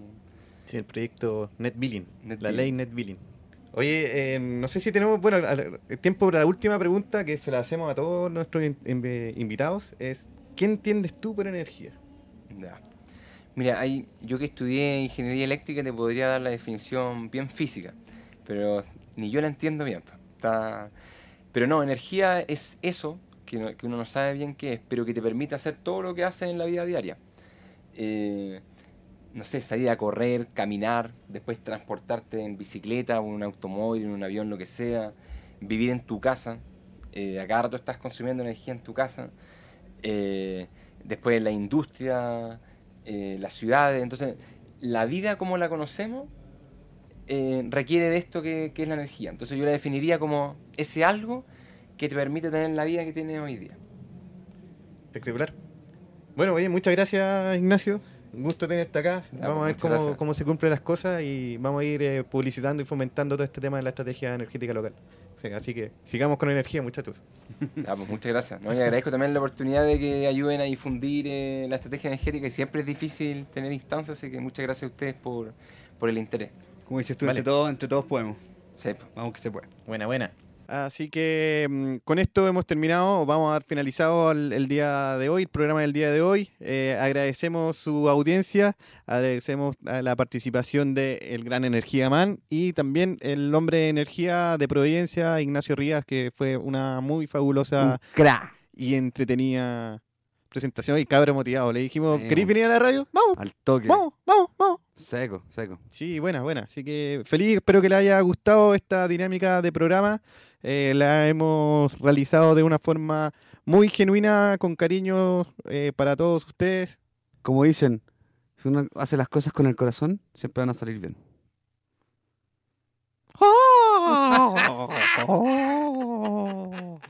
Sí, el proyecto Net Billing, Net la Billing. ley Net Billing. Oye, eh, no sé si tenemos, bueno, tiempo para la última pregunta que se la hacemos a todos nuestros in- in- invitados, es, ¿qué entiendes tú por energía? Mira, hay, yo que estudié ingeniería eléctrica te podría dar la definición bien física, pero ni yo la entiendo bien. Está- Pero no, energía es eso que, no- que uno no sabe bien qué es, pero que te permite hacer todo lo que haces en la vida diaria. Eh, no sé, salir a correr, caminar, después transportarte en bicicleta o en un automóvil, en un avión, lo que sea, vivir en tu casa. Eh, a cada estás consumiendo energía en tu casa. Eh, después la industria, eh, las ciudades. Entonces, la vida como la conocemos eh, requiere de esto que, que es la energía. Entonces yo la definiría como ese algo que te permite tener la vida que tienes hoy día. Espectacular. Bueno, oye, muchas gracias, Ignacio. Un gusto tenerte acá. Ya, vamos a ver muchas cómo, cómo se cumplen las cosas y vamos a ir eh, publicitando y fomentando todo este tema de la estrategia energética local. Sí, así que sigamos con energía, muchachos. *laughs* Ya, pues, muchas gracias. ¿no? Y agradezco también la oportunidad de que ayuden a difundir eh, la estrategia energética y siempre es difícil tener instancias, así que muchas gracias a ustedes por, por el interés. Como dices tú, Vale. entre, todos, entre todos podemos. Sí, pues. Vamos que se puede. Buena, buena. Así que mm, con esto hemos terminado, vamos a dar finalizado el, el día de hoy, el programa del día de hoy. Eh, agradecemos su audiencia, agradecemos a la participación de el gran Energía Man y también el hombre de energía de Providencia, Ignacio Rías, que fue una muy fabulosa y entretenida presentación y cabra motivado. Le dijimos, ¿queréis venir a la radio? Vamos, Al toque. vamos, vamos, vamos. Seco, seco. Sí, buena, buena. Así que feliz, espero que le haya gustado esta dinámica de programa. Eh, la hemos realizado de una forma muy genuina, con cariño eh, para todos ustedes. Como dicen, si uno hace las cosas con el corazón, siempre van a salir bien. *laughs*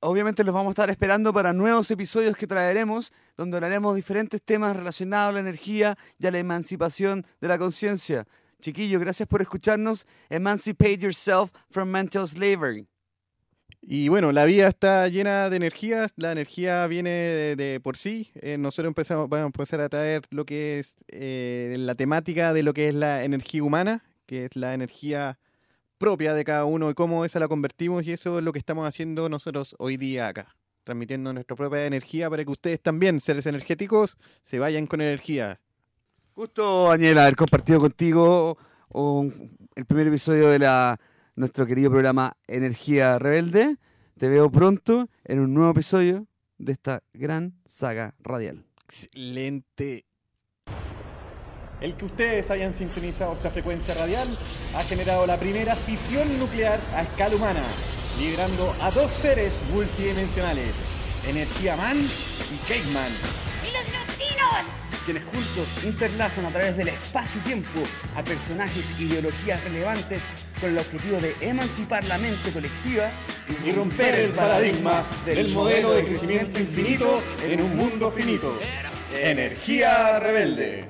Obviamente los vamos a estar esperando para nuevos episodios que traeremos, donde hablaremos diferentes temas relacionados a la energía y a la emancipación de la conciencia. Chiquillos, gracias por escucharnos. Emancipate yourself from mental slavery. Y bueno, la vida está llena de energías, la energía viene de, de por sí. Eh, nosotros empezamos, vamos a empezar a traer lo que es eh, la temática de lo que es la energía humana, que es la energía propia de cada uno y cómo esa la convertimos y eso es lo que estamos haciendo nosotros hoy día acá, transmitiendo nuestra propia energía para que ustedes también, seres energéticos, se vayan con energía. Gusto, Daniel, haber compartido contigo un- el primer episodio de la, nuestro querido programa Energía Rebelde. Te veo pronto en un nuevo episodio de esta gran saga radial. Excelente. El que ustedes hayan sintonizado esta frecuencia radial ha generado la primera fisión nuclear a escala humana, liberando a dos seres multidimensionales, Energía Man y Cake Man. ¡Y los neutrinos! Quienes juntos interlazan a través del espacio-tiempo a personajes e ideologías relevantes con el objetivo de emancipar la mente colectiva y romper el paradigma del modelo de crecimiento infinito en un mundo finito. Energía rebelde.